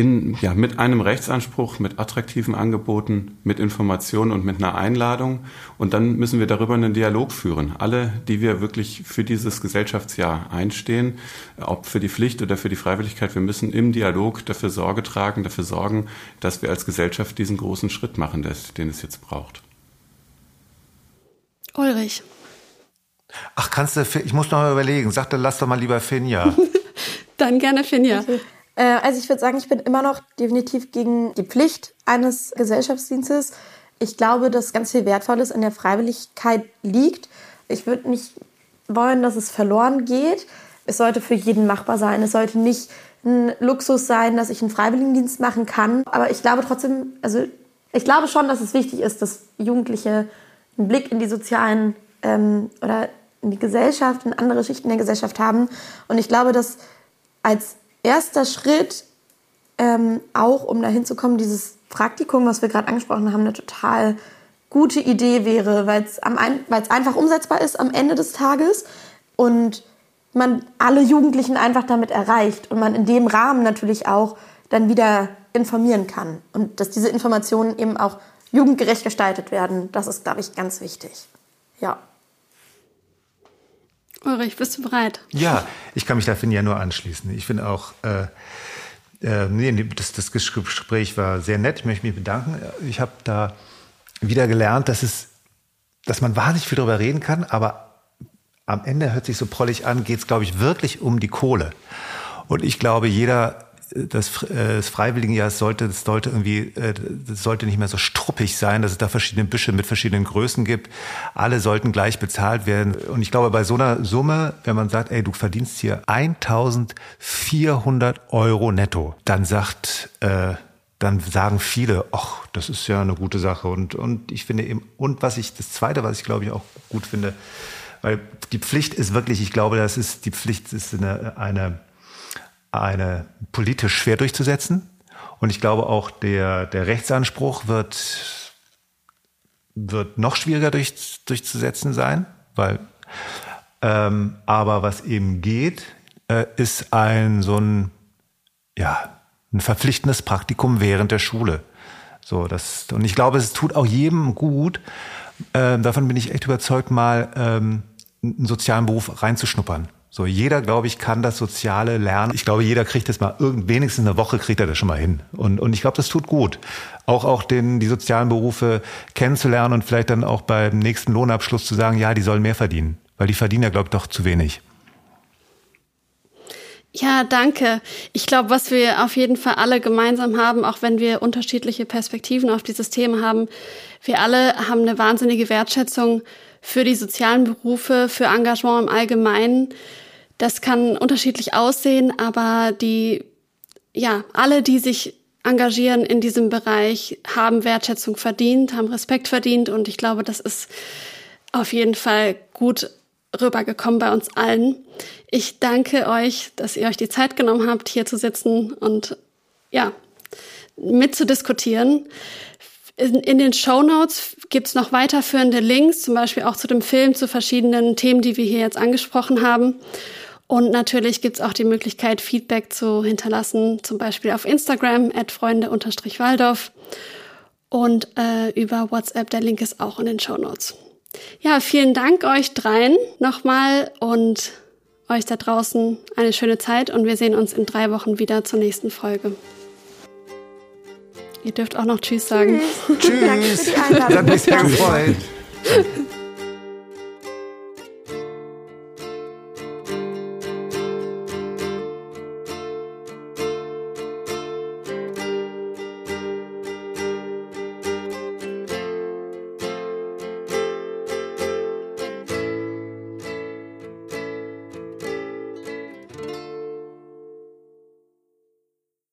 in, ja, mit einem Rechtsanspruch, mit attraktiven Angeboten, mit Informationen und mit einer Einladung. Und dann müssen wir darüber einen Dialog führen. Alle, die wir wirklich für dieses Gesellschaftsjahr einstehen, ob für die Pflicht oder für die Freiwilligkeit, wir müssen im Dialog dafür Sorge tragen, dafür sorgen, dass wir als Gesellschaft diesen großen Schritt machen, den es jetzt braucht. Ulrich. Ach, kannst du, ich muss noch mal überlegen. Sag dann, lass doch mal lieber Finja. dann gerne Finja. Äh, also ich würde sagen, ich bin immer noch definitiv gegen die Pflicht eines Gesellschaftsdienstes. Ich glaube, dass ganz viel Wertvolles in der Freiwilligkeit liegt. Ich würde nicht wollen, dass es verloren geht. Es sollte für jeden machbar sein. Es sollte nicht ein Luxus sein, dass ich einen Freiwilligendienst machen kann. Aber ich glaube trotzdem, also ich glaube schon, dass es wichtig ist, dass Jugendliche einen Blick in die sozialen ähm, oder in die Gesellschaft, in andere Schichten der Gesellschaft haben. Und ich glaube, dass als erster Schritt, ähm, auch um dahin zu kommen, dieses Praktikum, was wir gerade angesprochen haben, eine total gute Idee wäre, weil es einfach umsetzbar ist am Ende des Tages und man alle Jugendlichen einfach damit erreicht und man in dem Rahmen natürlich auch dann wieder informieren kann und dass diese Informationen eben auch jugendgerecht gestaltet werden, das ist, glaube ich, ganz wichtig. Ja. Ulrich, bist du bereit? Ja, ich kann mich da ja nur anschließen. Ich finde auch, äh, äh, nee, das, das Gespräch war sehr nett. Ich möchte mich bedanken. Ich habe da wieder gelernt, dass es, dass man wahnsinnig viel darüber reden kann, aber am Ende hört sich so prollig an, geht es, glaube ich, wirklich um die Kohle. Und ich glaube, jeder das, äh, das Freiwilligenjahr sollte, das sollte irgendwie, äh, das sollte nicht mehr so struppig sein, dass es da verschiedene Büsche mit verschiedenen Größen gibt. Alle sollten gleich bezahlt werden. Und ich glaube, bei so einer Summe, wenn man sagt, ey, du verdienst hier 1400 Euro netto, dann sagt, äh, dann sagen viele, ach, das ist ja eine gute Sache. Und, und ich finde eben, und was ich, das zweite, was ich glaube ich auch gut finde, weil die Pflicht ist wirklich, ich glaube, das ist, die Pflicht ist eine, eine eine politisch schwer durchzusetzen. Und ich glaube auch, der, der Rechtsanspruch wird, wird noch schwieriger durch, durchzusetzen sein, weil, ähm, aber was eben geht, äh, ist ein so ein, ja, ein verpflichtendes Praktikum während der Schule. So, das, und ich glaube, es tut auch jedem gut, äh, davon bin ich echt überzeugt, mal ähm, einen sozialen Beruf reinzuschnuppern. So, jeder, glaube ich, kann das Soziale lernen. Ich glaube, jeder kriegt das mal irgend, wenigstens eine Woche kriegt er das schon mal hin. Und, und ich glaube, das tut gut. Auch, auch den, die sozialen Berufe kennenzulernen und vielleicht dann auch beim nächsten Lohnabschluss zu sagen, ja, die sollen mehr verdienen. Weil die verdienen ja, glaube ich, doch zu wenig. Ja, danke. Ich glaube, was wir auf jeden Fall alle gemeinsam haben, auch wenn wir unterschiedliche Perspektiven auf dieses Thema haben, wir alle haben eine wahnsinnige Wertschätzung für die sozialen Berufe, für Engagement im Allgemeinen. Das kann unterschiedlich aussehen, aber die, ja, alle, die sich engagieren in diesem Bereich, haben Wertschätzung verdient, haben Respekt verdient und ich glaube, das ist auf jeden Fall gut rübergekommen bei uns allen. Ich danke euch, dass ihr euch die Zeit genommen habt, hier zu sitzen und ja, mitzudiskutieren. In, in den Show Notes gibt's noch weiterführende Links, zum Beispiel auch zu dem Film, zu verschiedenen Themen, die wir hier jetzt angesprochen haben. Und natürlich gibt's auch die Möglichkeit, Feedback zu hinterlassen, zum Beispiel auf Instagram, at freunde-waldorf und äh, über WhatsApp. Der Link ist auch in den Show Notes. Ja, vielen Dank euch dreien nochmal und euch da draußen eine schöne Zeit und wir sehen uns in drei Wochen wieder zur nächsten Folge. Ihr dürft auch noch Tschüss sagen. Tschüss. Danke für die Einladung. Das hat mich sehr gefreut.